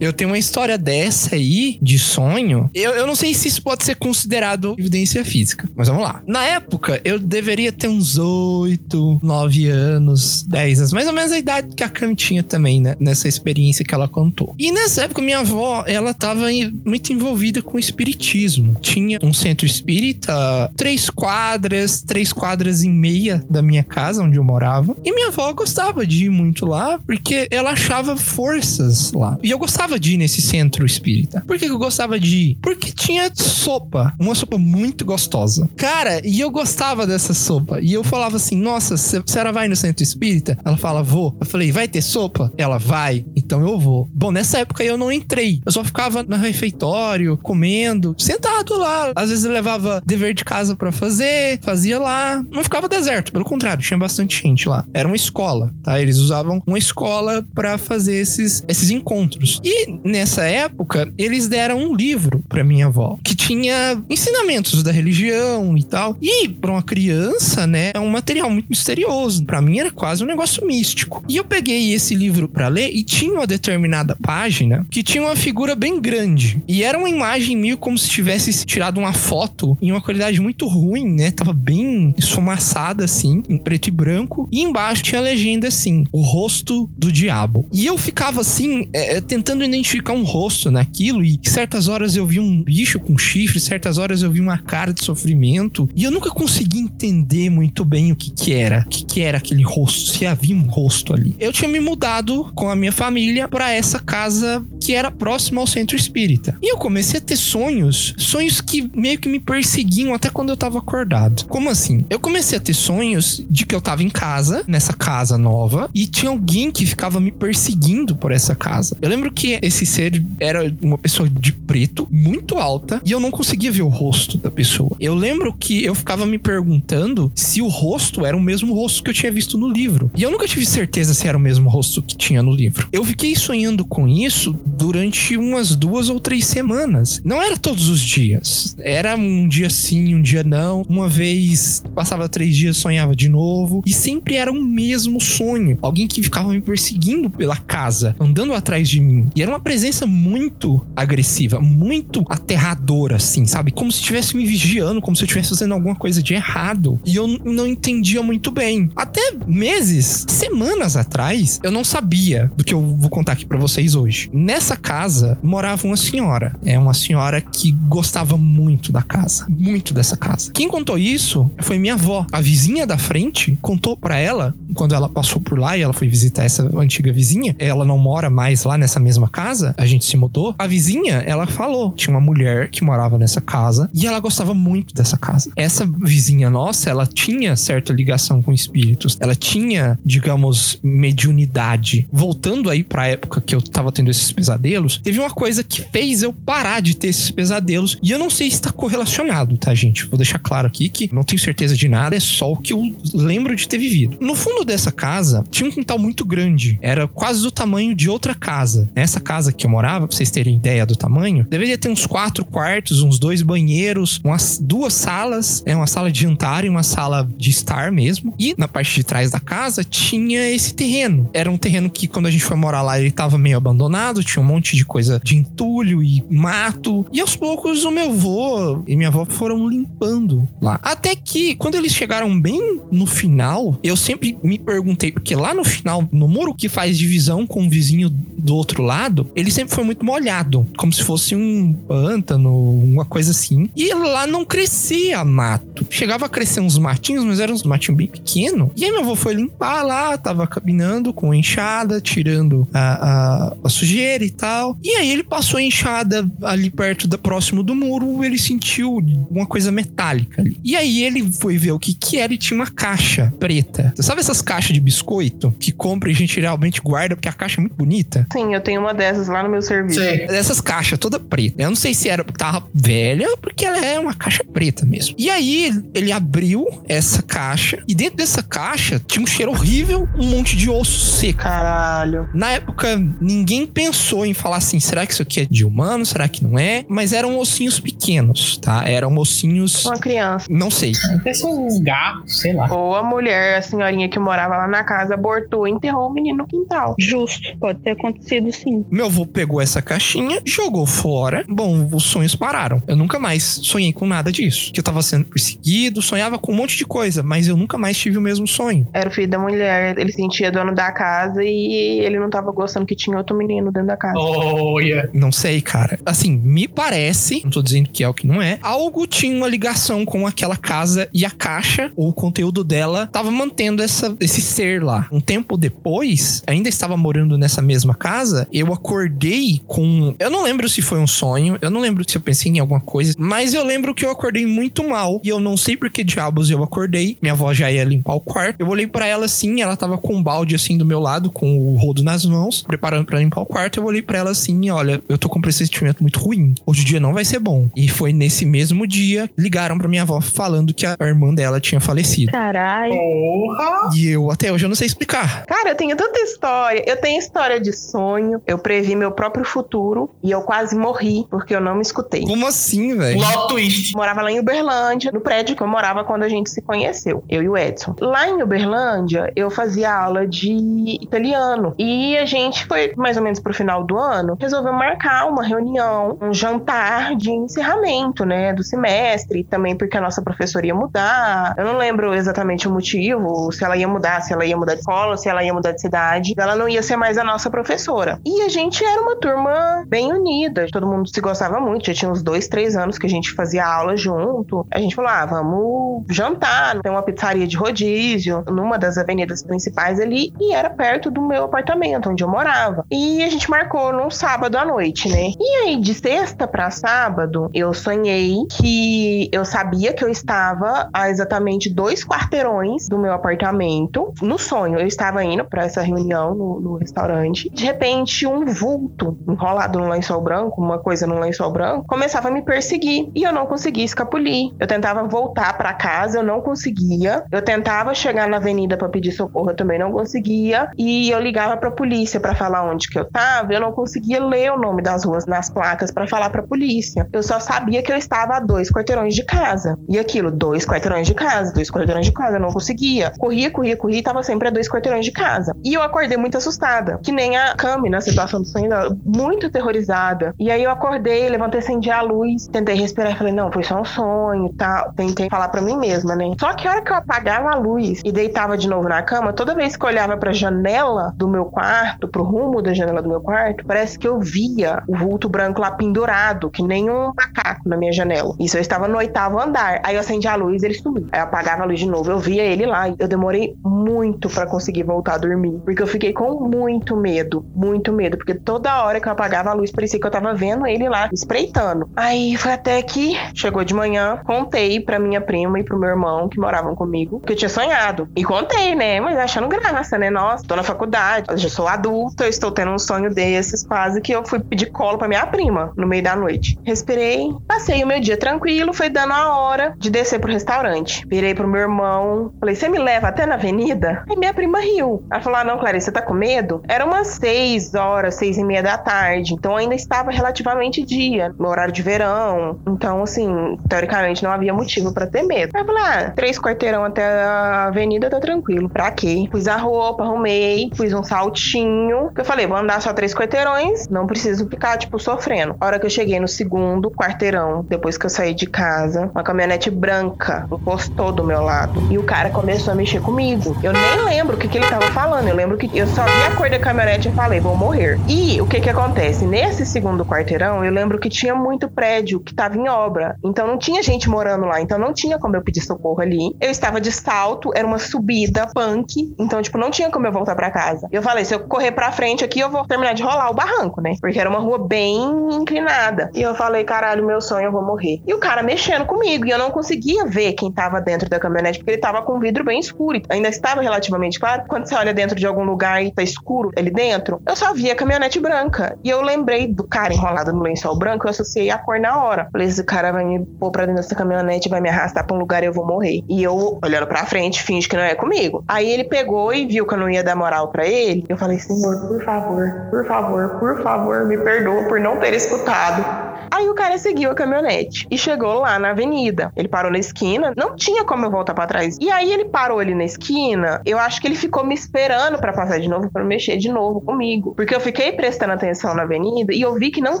Eu tenho uma história dessa aí, de sonho. Eu, eu não sei se isso pode ser considerado evidência física, mas vamos lá. Na época, eu deveria ter uns 8, 9 anos, 10 anos, mais ou menos a idade que a Cam tinha também, né? Nessa experiência que ela contou. E nessa época, minha avó, ela tava muito envolvida com o espiritismo. Tinha um centro espírita, três quadras, três quadras e meia da minha casa, onde eu morava. E minha avó gostava de ir muito lá, porque ela achava forças lá. E eu gostava de ir nesse centro espírita. Por que eu gostava de ir? Porque tinha sopa, uma sopa muito gostosa. Cara, e eu gostava dessa sopa. E eu falava assim: Nossa, a senhora vai no centro espírita? Ela fala: Vou. Eu falei: Vai ter sopa? Ela vai. Então eu vou. Bom, nessa época eu não entrei. Eu só ficava no refeitório, comendo, sentado lá. Às vezes eu levava dever de casa pra fazer, fazia lá. Não ficava deserto, pelo contrário, tinha bastante gente lá. Era uma escola, tá? Eles usavam uma escola pra fazer esses, esses encontros. E nessa época, eles deram um livro pra minha avó, que tinha ensinamentos da religião e tal. E pra uma criança, né, é um material muito misterioso. Pra mim era quase um negócio místico. E eu peguei esse livro pra ler e tinha uma determinada página que tinha uma figura bem grande. E era uma imagem meio como se tivesse tirado uma foto em uma qualidade muito ruim, né? Tava bem esfumaçada assim, em preto e branco. E embaixo tinha a legenda assim: O rosto do diabo. E eu ficava assim, é, tentando identificar um rosto naquilo. E certas horas eu vi um bicho com chifre, certas horas eu vi uma cara de sofrimento. E eu nunca consegui entender muito bem o que que era. O que que era aquele rosto, se havia um rosto ali. Eu tinha me mudado com a minha família para essa casa que era próxima ao centro espírita. E eu comecei a ter sonhos, sonhos que meio que me perseguiam até quando eu tava acordado. Como assim? Eu comecei a ter sonhos de que eu tava em casa, nessa casa nova, e tinha alguém que ficava me perseguindo por essa casa. Eu lembro que esse ser era uma pessoa de preto, muito alta, e eu não conseguia ver o rosto da pessoa. Eu lembro que eu ficava me perguntando se o rosto era o mesmo rosto que eu tinha visto no livro. E eu nunca tive certeza se era o mesmo rosto que tinha no livro. Eu fiquei sonhando com isso durante umas duas ou três semanas. Não era todos os dias. Era um dia sim, um dia não. Uma vez passava três dias, sonhava de novo. E sempre era o mesmo sonho. Alguém que ficava me perseguindo pela casa, andando atrás de mim. E era uma presença muito agressiva, muito aterradora, assim, sabe? Como se estivesse me vigiando, como se eu estivesse fazendo alguma coisa de errado. E eu não entendia muito bem. Até meses, semanas atrás, eu não sabia do que eu vou contar aqui para vocês hoje. Nessa casa morava uma senhora. É uma senhora que gostava muito da casa, muito dessa casa. Quem contou isso foi minha avó. A vizinha da frente contou para ela quando ela passou por lá e ela foi visitar essa antiga vizinha. Ela não mora mais lá nessa mesma casa. A gente se mudou. A vizinha, ela falou, tinha uma mulher que morava nessa casa e ela gostava muito dessa casa. Essa vizinha nossa, ela tinha certa ligação com espíritos. Ela tinha, digamos, mediunidade. Voltando aí para a época que eu tava tendo esses pesadelos, teve uma coisa que fez eu parar de ter esses pesadelos. E eu não sei se está correlacionado, tá, gente? Vou deixar claro aqui que não tenho certeza de nada, é só o que eu lembro de ter vivido. No fundo dessa casa, tinha um quintal muito grande. Era quase do tamanho de outra casa. Nessa casa que eu morava, pra vocês terem ideia do tamanho, deveria ter uns quatro quartos, uns dois banheiros, umas duas salas, é uma sala de jantar e uma sala de estar mesmo. E na parte de trás da casa tinha esse terreno. Era um terreno que quando a gente foi morar lá, ele tava meio abandonado, tinha um monte de coisa de entulho e mato. E aos poucos o meu avô e minha avó foram limpando lá. Até que quando eles chegaram bem no final, eu sempre me perguntei, porque lá no final, no muro que faz divisão com o vizinho do outro lado, ele sempre foi muito molhado, como se fosse um pântano, uma coisa assim. E lá não crescia mato. Chegava a crescer uns matinhos, mas eram uns matinhos bem pequenos. E aí meu avô foi limpar lá, tava caminhando com enxada, tirando a, a, a sujeira e tal. E aí ele passou a enxada ali perto da próximo do muro, ele sentiu uma coisa metálica ali. E aí ele foi ver o que que era e tinha uma caixa preta. Você sabe essas caixas de biscoito que compra e a gente realmente guarda porque a caixa é muito bonita? Sim, eu tenho uma dessas lá no meu serviço. Sei. Essas caixas toda preta. Eu não sei se era porque tava velha ou porque ela é uma caixa preta mesmo. E aí ele abriu essa caixa e dentro dessa caixa tinha um cheiro horrível, um monte de osso seco. Caralho. Na época, ninguém pensou em falar assim: será que isso aqui é de humano? Será que não é? Mas eram ossinhos pequenos, tá? Eram ossinhos. Uma criança. Não sei. Ser um gato, sei lá. Ou a mulher, a senhorinha que morava lá na casa, abortou e enterrou o menino no quintal. Justo, pode ter acontecido sim. Meu avô pegou essa caixinha, jogou fora. Bom, os sonhos pararam. Eu nunca mais sonhei com nada disso. Que eu tava sendo perseguido, sonhava com um monte de coisa, mas eu nunca mais tive o mesmo sonho. Era o filho da mulher, ele sentia dono da casa e ele não tava gostando que tinha outro menino dentro da casa. Olha. Não sei, cara. Assim, me parece, não tô dizendo que é o que não é, algo tinha uma ligação com aquela casa e a caixa, ou o conteúdo dela, tava mantendo essa, esse ser lá. Um tempo depois, ainda estava morando nessa mesma casa, eu acordei com. Eu não lembro se foi um sonho, eu não lembro se eu pensei em alguma coisa, mas eu lembro que eu acordei muito mal e eu não sei por que diabos eu acordei. Minha avó já ia limpar o quarto. Eu olhei pra ela assim, ela tava com um balde assim do meu lado, com o rodo nas mãos, preparando pra limpar o quarto. Eu olhei pra ela assim: olha, eu tô com um pressentimento muito ruim. Hoje o dia não vai ser bom. E foi nesse mesmo dia, ligaram pra minha avó falando que a irmã dela tinha falecido. Caralho. Porra! E eu até hoje eu não sei explicar. Cara, eu tenho tanta história. Eu tenho história de sonho. Eu previ meu próprio futuro e eu quase morri porque eu não me escutei. Como assim, velho? Plot twist. Morava lá em Uberlândia, no prédio que eu morava quando a gente se conheceu, eu e o Edson. Lá em Uberlândia, eu fazia aula de italiano. E a gente foi mais ou menos pro final do ano, resolveu marcar uma reunião, um jantar de encerramento, né, do semestre, também porque a nossa professora ia mudar. Eu não lembro exatamente o motivo, se ela ia mudar, se ela ia mudar de escola, se ela ia mudar de cidade. Ela não ia ser mais a nossa professora. E a gente era uma turma bem unida, todo mundo se gostava muito, já tinha uns dois, três anos que a gente fazia aula junto. A gente falou, ah, vamos jantar, tem uma pizzaria de rodízio numa das avenidas principais ali e era perto do meu apartamento, onde eu morava. E a gente marcou num sábado à noite, né? E aí, de sexta pra sábado, eu sonhei que eu sabia que eu estava a exatamente dois quarteirões do meu apartamento. No sonho, eu estava indo pra essa reunião no, no restaurante. De repente um vulto enrolado no lençol branco, uma coisa no lençol branco, começava a me perseguir e eu não conseguia escapulir. Eu tentava voltar para casa, eu não conseguia. Eu tentava chegar na avenida para pedir socorro, eu também não conseguia. E eu ligava para polícia para falar onde que eu tava, eu não conseguia ler o nome das ruas nas placas para falar para polícia. Eu só sabia que eu estava a dois quarteirões de casa. E aquilo, dois quarteirões de casa, dois quarteirões de casa, eu não conseguia. Corria, corria, corria tava sempre a dois quarteirões de casa. E eu acordei muito assustada, que nem a Cami na situação do sonho, muito aterrorizada. E aí eu acordei, levantei, acendi a luz, tentei respirar e falei, não, foi só um sonho tal. Tentei falar para mim mesma, né? Só que a hora que eu apagava a luz e deitava de novo na cama, toda vez que eu olhava pra janela do meu quarto, pro rumo da janela do meu quarto, parece que eu via o vulto branco lá pendurado, que nem um macaco na minha janela. Isso eu estava no oitavo andar. Aí eu acendi a luz ele sumiu. Aí eu apagava a luz de novo, eu via ele lá. Eu demorei muito para conseguir voltar a dormir, porque eu fiquei com muito medo, muito medo, porque toda hora que eu apagava a luz parecia que eu tava vendo ele lá espreitando. Aí foi até que chegou de manhã, contei pra minha prima e pro meu irmão que moravam comigo que eu tinha sonhado. E contei, né? Mas achando graça, né? Nossa, tô na faculdade, eu já sou adulta, eu estou tendo um sonho desses, quase que eu fui pedir colo pra minha prima no meio da noite. Respirei, passei o meu dia tranquilo, foi dando a hora de descer pro restaurante. Virei pro meu irmão, falei, você me leva até na avenida? Aí minha prima riu. Ela falou, ah, não, Clarice, você tá com medo? Era umas seis horas, seis e meia da tarde, então ainda estava relativamente dia, no horário de verão. Então, assim, teoricamente não havia motivo para ter medo. Aí eu falei, ah, três quarteirão até a avenida tá tranquilo. Pra quê? Pus a roupa, arrumei, fiz um saltinho. Eu falei, vou andar só três quarteirões, não preciso ficar, tipo, sofrendo. A hora que eu cheguei no segundo quarteirão, depois que eu saí de casa, uma caminhonete branca encostou do meu lado. E o cara começou a mexer comigo. Eu nem lembro o que, que ele tava falando. Eu lembro que eu só vi a cor da caminhonete e falei, vou morrer. E o que que acontece? Nesse segundo quarteirão, eu lembro que tinha muito prédio que tava em obra. Então não tinha gente morando lá. Então não tinha como eu pedir socorro ali. Eu estava de salto, era uma subida punk. Então, tipo, não tinha como eu voltar para casa. Eu falei, se eu correr pra frente aqui, eu vou terminar de rolar o barranco, né? Porque era uma rua bem inclinada. E eu falei, caralho, meu sonho, eu vou morrer. E o cara mexendo comigo. E eu não conseguia ver quem tava dentro da caminhonete, porque ele tava com vidro bem escuro. Ainda estava relativamente claro. Quando você olha dentro de algum lugar e tá escuro ali dentro, eu só via a caminhonete branca. E eu lembrei do cara enrolado no lençol branco, eu associei a cor na hora. Falei, esse cara vai me pôr pra dentro dessa caminhonete, vai me arrastar pra um lugar e eu vou morrer. E eu, olhando pra frente, finge que não é comigo. Aí ele pegou e viu que eu não ia dar moral pra ele. Eu falei, senhor, por favor, por favor, por favor, me perdoa por não ter escutado. Aí o cara seguiu a caminhonete e chegou lá na avenida. Ele parou na esquina, não tinha como eu voltar para trás. E aí ele parou ali na esquina. Eu acho que ele ficou me esperando para passar de novo, para mexer de novo comigo, porque eu fiquei prestando atenção na avenida e eu vi que não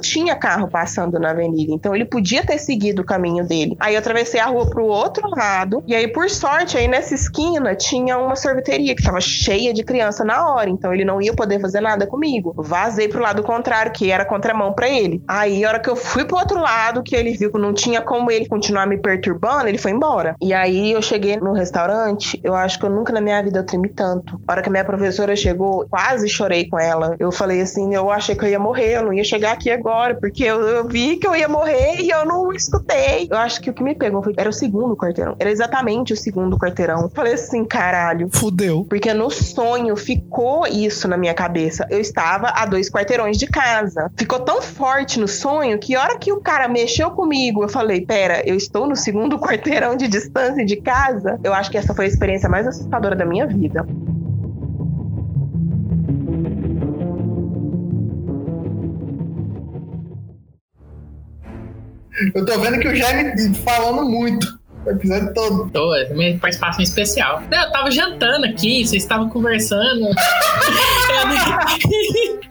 tinha carro passando na avenida. Então ele podia ter seguido o caminho dele. Aí eu atravessei a rua pro outro lado e aí por sorte aí nessa esquina tinha uma sorveteria que tava cheia de criança na hora, então ele não ia poder fazer nada comigo. Vazei pro lado contrário, que era contramão para ele. Aí a hora que eu fui pro outro lado, que ele viu que não tinha como ele continuar me perturbando, ele foi embora. E aí eu cheguei no restaurante, eu acho que eu nunca na minha vida eu tremi tanto. A hora que a minha professora chegou, quase chorei com ela. Eu falei assim, eu achei que eu ia morrer, eu não ia chegar aqui agora, porque eu, eu vi que eu ia morrer e eu não escutei. Eu acho que o que me pegou foi, era o segundo quarteirão. Era exatamente o segundo quarteirão. Eu falei assim, caralho. Fudeu. Porque no sonho ficou isso na minha cabeça. Eu estava a dois quarteirões de casa. Ficou tão forte no sonho que a hora que o cara mexeu comigo, eu falei: pera, eu estou no segundo quarteirão de distância de casa. Eu acho que essa foi a experiência mais assustadora da minha vida. Eu tô vendo que o Jaime falando muito. O episódio todo. Tô, é minha participação especial. Não, eu tava jantando aqui, vocês estavam conversando.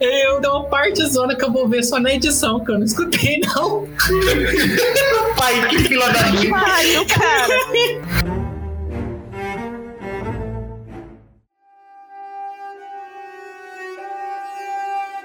eu, eu dou uma parte zona que eu vou ver só na edição, que eu não escutei, não. Pai, que fila da gente. Ai, o cara.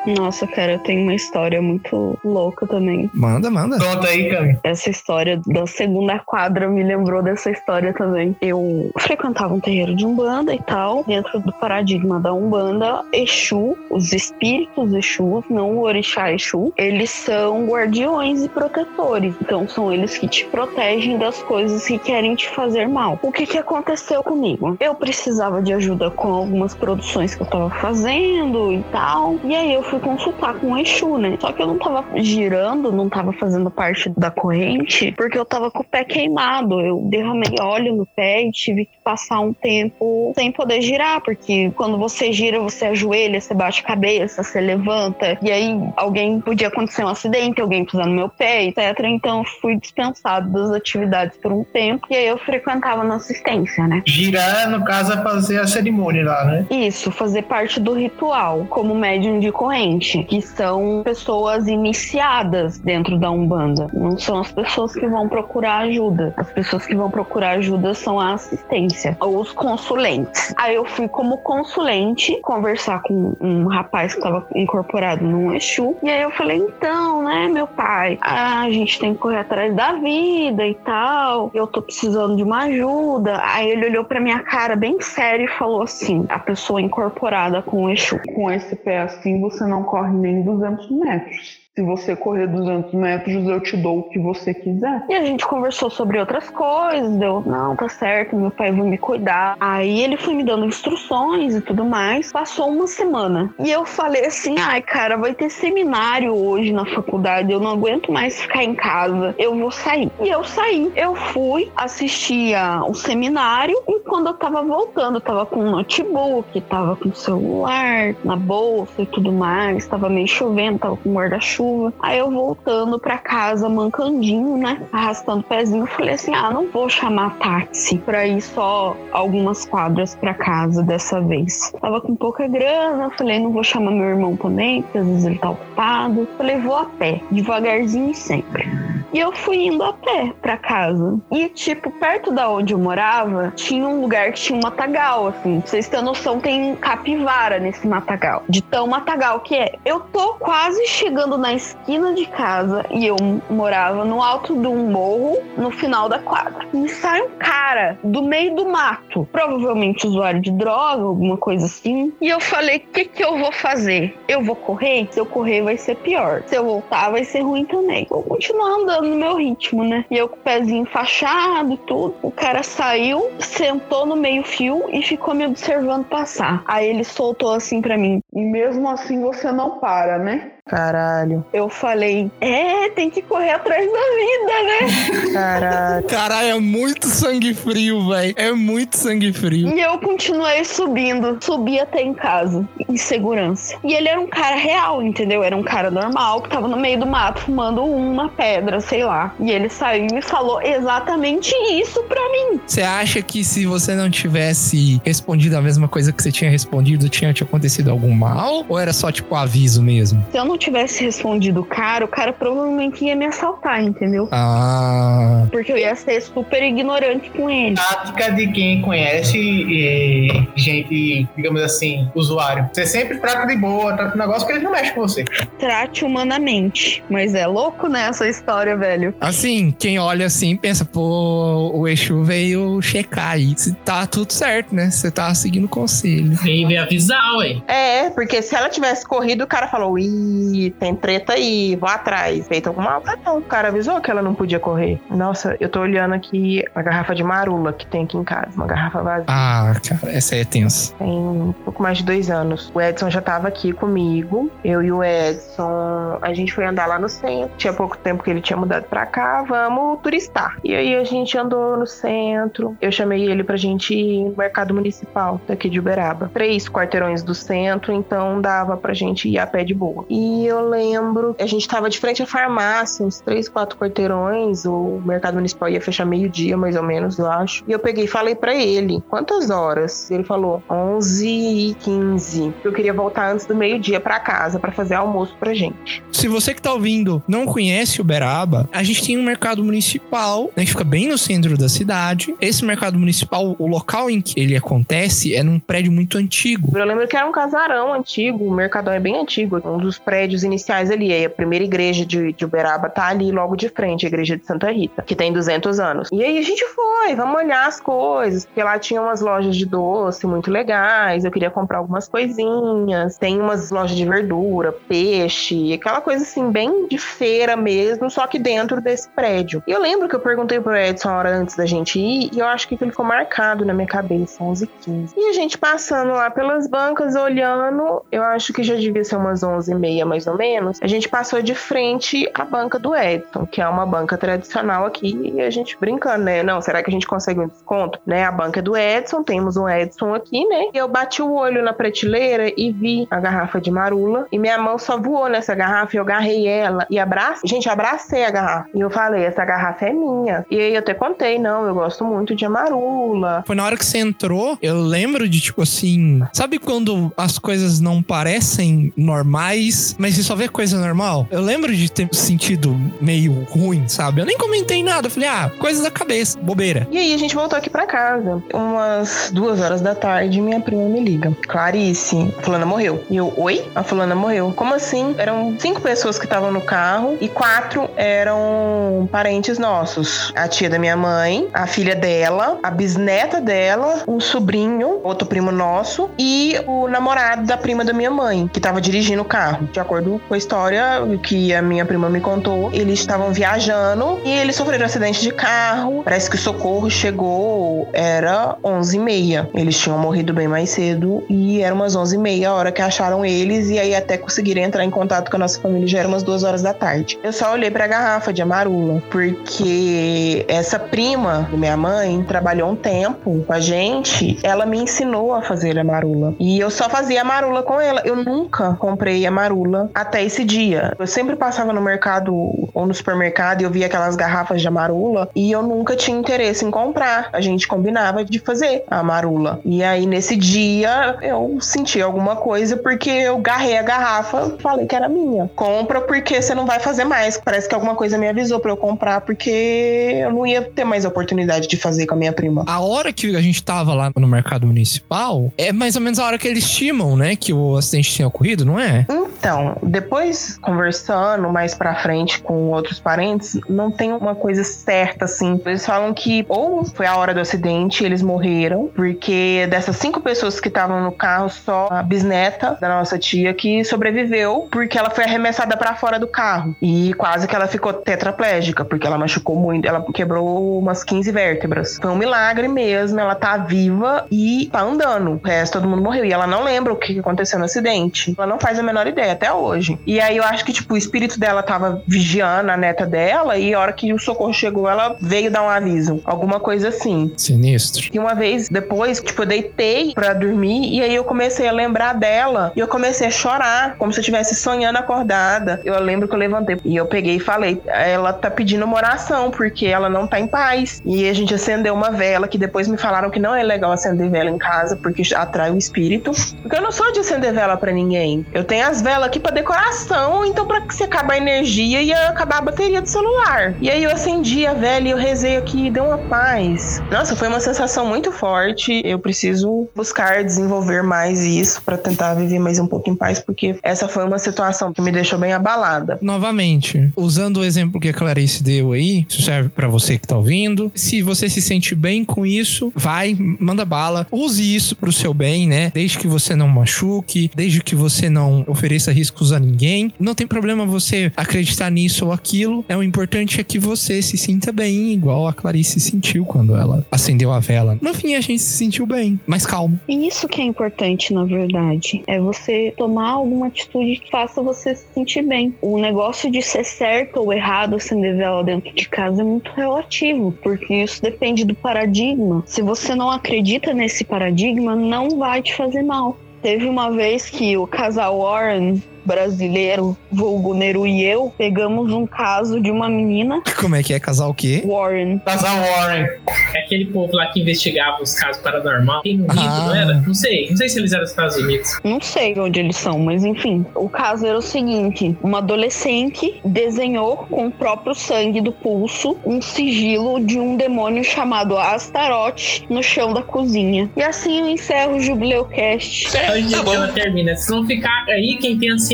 Nossa, cara, eu tenho uma história muito louca também. Manda, manda. Conta aí, Cami. Essa história da segunda quadra me lembrou dessa história também. Eu frequentava um terreiro de Umbanda e tal. Dentro do paradigma da Umbanda, Exu, os espíritos Exus, não o Orixá Exu, eles são guardiões e protetores. Então são eles que te protegem das coisas que querem te fazer mal. O que que aconteceu comigo? Eu precisava de ajuda com algumas produções que eu tava fazendo e tal. E aí eu fui consultar com o Exu, né? Só que eu não tava girando, não tava fazendo parte da corrente, porque eu tava com o pé queimado. Eu derramei óleo no pé e tive que passar um tempo sem poder girar, porque quando você gira, você ajoelha, você bate a cabeça, você levanta, e aí alguém podia acontecer um acidente, alguém pisar no meu pé, etc. Então eu fui dispensado das atividades por um tempo, e aí eu frequentava na assistência, né? Girar, no caso, é fazer a cerimônia lá, né? Isso, fazer parte do ritual, como médium de corrente, que são pessoas iniciadas dentro da Umbanda. Não são as pessoas que vão procurar ajuda. As pessoas que vão procurar ajuda são a assistência, ou os consulentes. Aí eu fui como consulente conversar com um rapaz que estava incorporado num Exu. E aí eu falei, então, né, meu pai, a gente tem que correr atrás da vida e tal. Eu tô precisando de uma ajuda. Aí ele olhou pra minha cara bem sério e falou assim: a pessoa incorporada com o Exu. Com esse pé assim, você não corre nem 200 metros. Se você correr 200 metros, eu te dou o que você quiser. E a gente conversou sobre outras coisas, deu, não, tá certo, meu pai vai me cuidar. Aí ele foi me dando instruções e tudo mais. Passou uma semana. E eu falei assim: ai, cara, vai ter seminário hoje na faculdade, eu não aguento mais ficar em casa, eu vou sair. E eu saí. Eu fui, assistia o seminário e quando eu tava voltando, eu tava com um notebook, tava com celular na bolsa e tudo mais, tava meio chovendo, tava com guarda-chuva chuva. Aí eu voltando pra casa, mancandinho, né? Arrastando o pezinho, falei assim: ah, não vou chamar táxi pra ir só algumas quadras pra casa dessa vez. Tava com pouca grana, falei: não vou chamar meu irmão também, porque às vezes ele tá ocupado. Falei: vou a pé, devagarzinho e sempre. E eu fui indo a pé pra casa. E, tipo, perto da onde eu morava, tinha um lugar que tinha um matagal, assim. Pra vocês terem noção, tem capivara nesse matagal. De tão matagal que é. Eu tô quase chegando na esquina de casa e eu morava no alto de um morro, no final da quadra. E sai um cara do meio do mato, provavelmente usuário de droga, alguma coisa assim. E eu falei: o que, que eu vou fazer? Eu vou correr? Se eu correr, vai ser pior. Se eu voltar, vai ser ruim também. Vou continuar andando no meu ritmo, né? E eu com o pezinho enfaixado e tudo. O cara saiu, sentou no meio-fio e ficou me observando passar. Aí ele soltou assim para mim: E mesmo assim você não para, né? Caralho. Eu falei, é, tem que correr atrás da vida, né? Caralho. Caralho, é muito sangue frio, velho. É muito sangue frio. E eu continuei subindo. Subi até em casa, em segurança. E ele era um cara real, entendeu? Era um cara normal que tava no meio do mato fumando uma pedra, sei lá. E ele saiu e falou exatamente isso pra mim. Você acha que se você não tivesse respondido a mesma coisa que você tinha respondido, tinha te acontecido algum mal? Ou era só tipo aviso mesmo? Se eu não tivesse respondido o cara, o cara provavelmente ia me assaltar, entendeu? Ah. Porque eu ia ser super ignorante com ele. Tática de quem conhece eh, gente, digamos assim, usuário. Você sempre trata de boa, trata de negócio que eles não mexem com você. Trate humanamente. Mas é louco, né, essa história, velho? Assim, quem olha assim pensa, pô, o Exu veio checar aí. Se tá tudo certo, né? Você tá seguindo o conselho. Veio me avisar, ué. É, porque se ela tivesse corrido, o cara falou: ih, tem treta aí, vou atrás. Feito alguma coisa. Não, o cara avisou que ela não podia correr. Nossa, eu tô olhando aqui a garrafa de marula que tem aqui em casa. Uma garrafa vazia. Ah, cara, essa aí é tensa. Tem um pouco mais de dois anos. O Edson já tava aqui comigo. Eu e o Edson, a gente foi andar lá no centro. Tinha pouco tempo que ele tinha mudado pra cá. Vamos turistar. E aí a gente andou no centro. Eu chamei ele pra gente ir no mercado municipal daqui de Uberaba. Três quarteirões do centro, então dava pra gente ir a pé de boa. E eu lembro, a gente tava de frente à farmácia, uns três, quatro quarteirões. O mercado municipal ia fechar meio-dia, mais ou menos, eu acho. E eu peguei e falei pra ele, quantas horas? Ele falou, 11 e 15. Eu queria voltar antes do meio-dia pra casa pra fazer almoço pra gente. Se você que tá ouvindo não conhece Uberaba, a gente tem um mercado municipal, né, que fica bem no centro da cidade. Esse mercado municipal, o local em que ele acontece é num prédio muito antigo. Eu lembro que era um casarão antigo, o Mercadão é bem antigo, um dos prédios iniciais ali, é a primeira igreja de, de Uberaba tá ali logo de frente, a igreja de Santa Rita, que tem 200 anos. E aí a gente foi, vamos olhar as coisas, porque lá tinha umas lojas de doce muito legais, eu queria comprar algumas coisinhas, tem umas lojas de verdura, peixe, aquela coisa assim, bem de feira mesmo, só que dentro desse prédio. E eu lembro que eu perguntei pro Edson a hora antes da gente ir, e eu acho que ele ficou marcado na minha cabeça, 11 15 E a gente passando lá pelas bancas, olhando, eu acho que já devia ser umas 11 e meia mais ou menos, a gente passou de frente à banca do Edson, que é uma banca tradicional aqui, e a gente brincando, né? Não, será que a gente consegue um desconto? Né? A banca é do Edson, temos um Edson aqui, né? E eu bati o olho na prateleira e vi a garrafa de marula, e minha mão só voou nessa garrafa, e eu agarrei ela e abracei. Gente, abracei a garrafa. E eu falei, essa garrafa é minha. E aí eu até contei, não, eu gosto muito de amarula. Foi na hora que você entrou, eu lembro de tipo assim, sabe quando as coisas não parecem normais, mas você só vê coisa normal? Eu lembro de ter sentido meio ruim, sabe? Eu nem comentei nada, eu falei, ah, coisa da cabeça, bobeira. E aí a gente voltou aqui pra casa. Umas duas horas da tarde, minha prima me liga. Clarice, a fulana morreu. E eu, oi? A fulana morreu. Como assim? Eram cinco pessoas que estavam no carro e quatro eram parentes nossos. A tia da minha mãe, a filha dela, a bisneta dela, um sobrinho, outro primo nosso, e o namorado da prima da minha mãe, que tava dirigindo o carro. De acordo com a história que a minha prima me contou, eles estavam viajando e eles sofreram um acidente de carro. Parece que o socorro chegou, era 11h30. Eles tinham morrido bem mais cedo e era umas 11h30 a hora que acharam eles e aí até conseguiram entrar em contato com a nossa família já era umas duas horas da tarde. Eu só olhei pra garrafa de amarula, porque essa prima minha mãe trabalhou um tempo com a gente, ela me ensinou a fazer amarula. E eu só fazia amarula com ela. Eu nunca comprei amarula até esse dia. Eu sempre passava no mercado ou no supermercado e eu via aquelas garrafas de amarula e eu nunca tinha interesse em comprar. A gente combinava de fazer a amarula. E aí nesse dia eu senti alguma coisa porque eu garrei a garrafa, falei que era minha. Compra porque você não vai fazer mais. Parece que alguma coisa me avisou para eu comprar porque eu não ia ter mais oportunidade de fazer com a minha prima. A hora que a gente tava lá no mercado municipal é mais ou menos a hora que eles estimam, né, que o acidente tinha ocorrido, não é? Então, depois conversando mais para frente com outros parentes, não tem uma coisa certa assim. Eles falam que ou foi a hora do acidente, eles morreram, porque dessas cinco pessoas que estavam no carro, só a bisneta da nossa tia que sobreviveu, porque ela foi arremessada para fora do carro e quase que ela ficou tetraplégica, porque ela machucou muito, ela quebrou umas 15 vértebras. Foi um milagre mesmo, ela tá viva e tá andando. O resto todo mundo morreu e ela não lembra o que aconteceu no acidente. Ela não faz a menor ideia até hoje. E aí eu acho que tipo o espírito dela tava vigiando a neta dela e a hora que o socorro chegou, ela veio dar um aviso, alguma coisa assim. Sinistro. E uma vez depois, tipo, eu deitei pra dormir e aí eu comecei a lembrar dela e eu comecei a chorar, como se eu estivesse sonhando acordada. Eu lembro que eu levantei e eu peguei e falei: ela tá pedindo uma oração porque ela não tá em paz. E a gente acendeu uma vela que depois me falaram que não é legal acender vela em casa porque atrai o espírito. Porque eu não sou de acender vela para ninguém. Eu tenho as velas aqui para decoração, então para que se acabar a energia ia acabar a bateria do celular. E aí eu acendi a vela e eu rezei aqui e deu uma paz. Nossa, foi uma sensação muito forte. Eu preciso buscar desenvolver mais isso para tentar viver mais um pouco em paz, porque essa foi uma situação que me deixou bem abalada. Novamente, usando o exemplo que a Clarice deu aí, isso serve para você que tá ouvindo. Se você se sente bem com isso, vai, manda bala. Use isso pro seu bem, né? Desde que você não machuque, desde que você não ofereça riscos a ninguém. Não tem problema você acreditar nisso ou aquilo. É o importante é que você se sinta bem, igual a Clarice se sentiu quando ela acendeu a vela. No fim, a gente se sentiu bem, mais calmo. E isso que é importante, na verdade. É você tomar alguma atitude que faça você se sentir bem. O negócio de ser certo ou errado acender vela dentro de casa é muito relativo, porque isso depende do paradigma. Se você não acredita nesse paradigma, não vai te fazer mal. Teve uma vez que o casal Warren brasileiro, vulgo Neru e eu, pegamos um caso de uma menina. Como é que é? Casal o quê? Warren. Casal Warren. É aquele povo lá que investigava os casos paranormal. Reino Unido, Ah. não era? Não sei. Não sei se eles eram dos Estados Unidos. Não sei onde eles são, mas enfim. O caso era o seguinte: uma adolescente desenhou com o próprio sangue do pulso um sigilo de um demônio chamado Astaroth no chão da cozinha. E assim eu encerro o Jubileucast. De que ela termina. Se não ficar aí, quem tem ansiedade,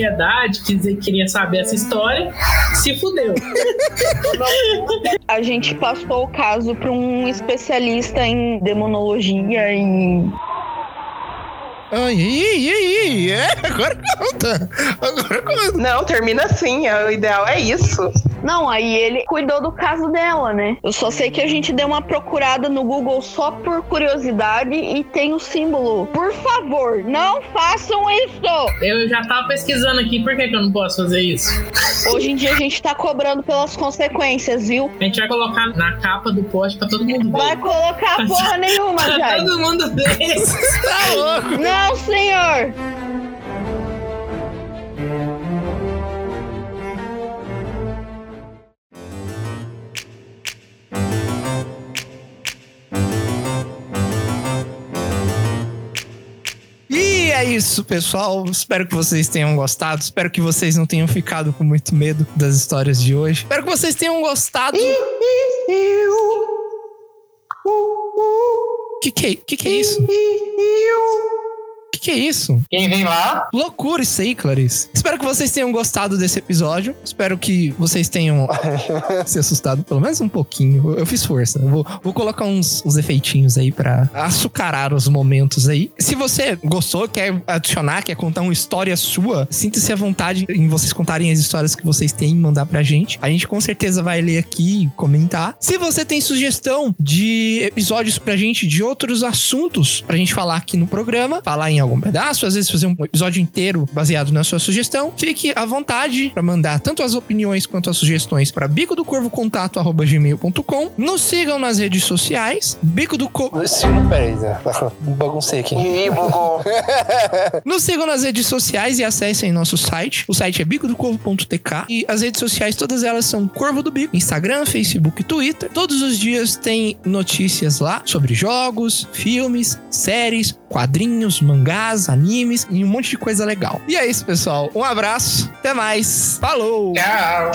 que dizer que queria saber essa história, se fudeu. A gente passou o caso para um especialista em demonologia e Ai, ai, ai, ai, é, agora conta. Agora conta. Não, termina assim. é- O ideal é isso. Não, aí ele cuidou do caso dela, né? Eu só sei que a gente deu uma procurada no Google só por curiosidade e tem o símbolo. Por favor, não façam isso! Eu já tava pesquisando aqui, por que, que eu não posso fazer isso? Hoje em dia a gente tá cobrando pelas consequências, viu? A gente vai colocar na capa do post pra todo mundo ver. Vai colocar porra nenhuma, Pra Jai. todo mundo ver. Tá louco. Não, senhor! É isso, pessoal. Espero que vocês tenham gostado. Espero que vocês não tenham ficado com muito medo das histórias de hoje. Espero que vocês tenham gostado. Que que, é- que que é isso? Que que é isso? Quem vem lá? Loucura isso aí, Clarice. Espero que vocês tenham gostado desse episódio. Espero que vocês tenham se assustado pelo menos um pouquinho. Eu fiz força. Eu vou, vou colocar uns, uns efeitinhos aí pra açucarar os momentos aí. Se você gostou, quer adicionar, quer contar uma história sua, sinta-se à vontade em vocês contarem as histórias que vocês têm e mandar pra gente. A gente com certeza vai ler aqui e comentar. Se você tem sugestão de episódios pra gente, de outros assuntos pra gente falar aqui no programa, falar em algum pedaço, às vezes fazer um episódio inteiro baseado na sua sugestão, fique à vontade pra mandar tanto as opiniões quanto as sugestões para bico do corvo contato@gmail.com. Nos sigam nas redes sociais, bico do corvo. Peraí, né? baguncei aqui. Ih, bugou. Nos sigam nas redes sociais e acessem nosso site. O site é bicodocorvo.tk e as redes sociais todas elas são Corvo do Bico, Instagram, Facebook e Twitter. Todos os dias tem notícias lá sobre jogos, filmes, séries, quadrinhos, mangás, animes e um monte de coisa legal. E é isso, pessoal. Um abraço, até mais. Falou. Tchau.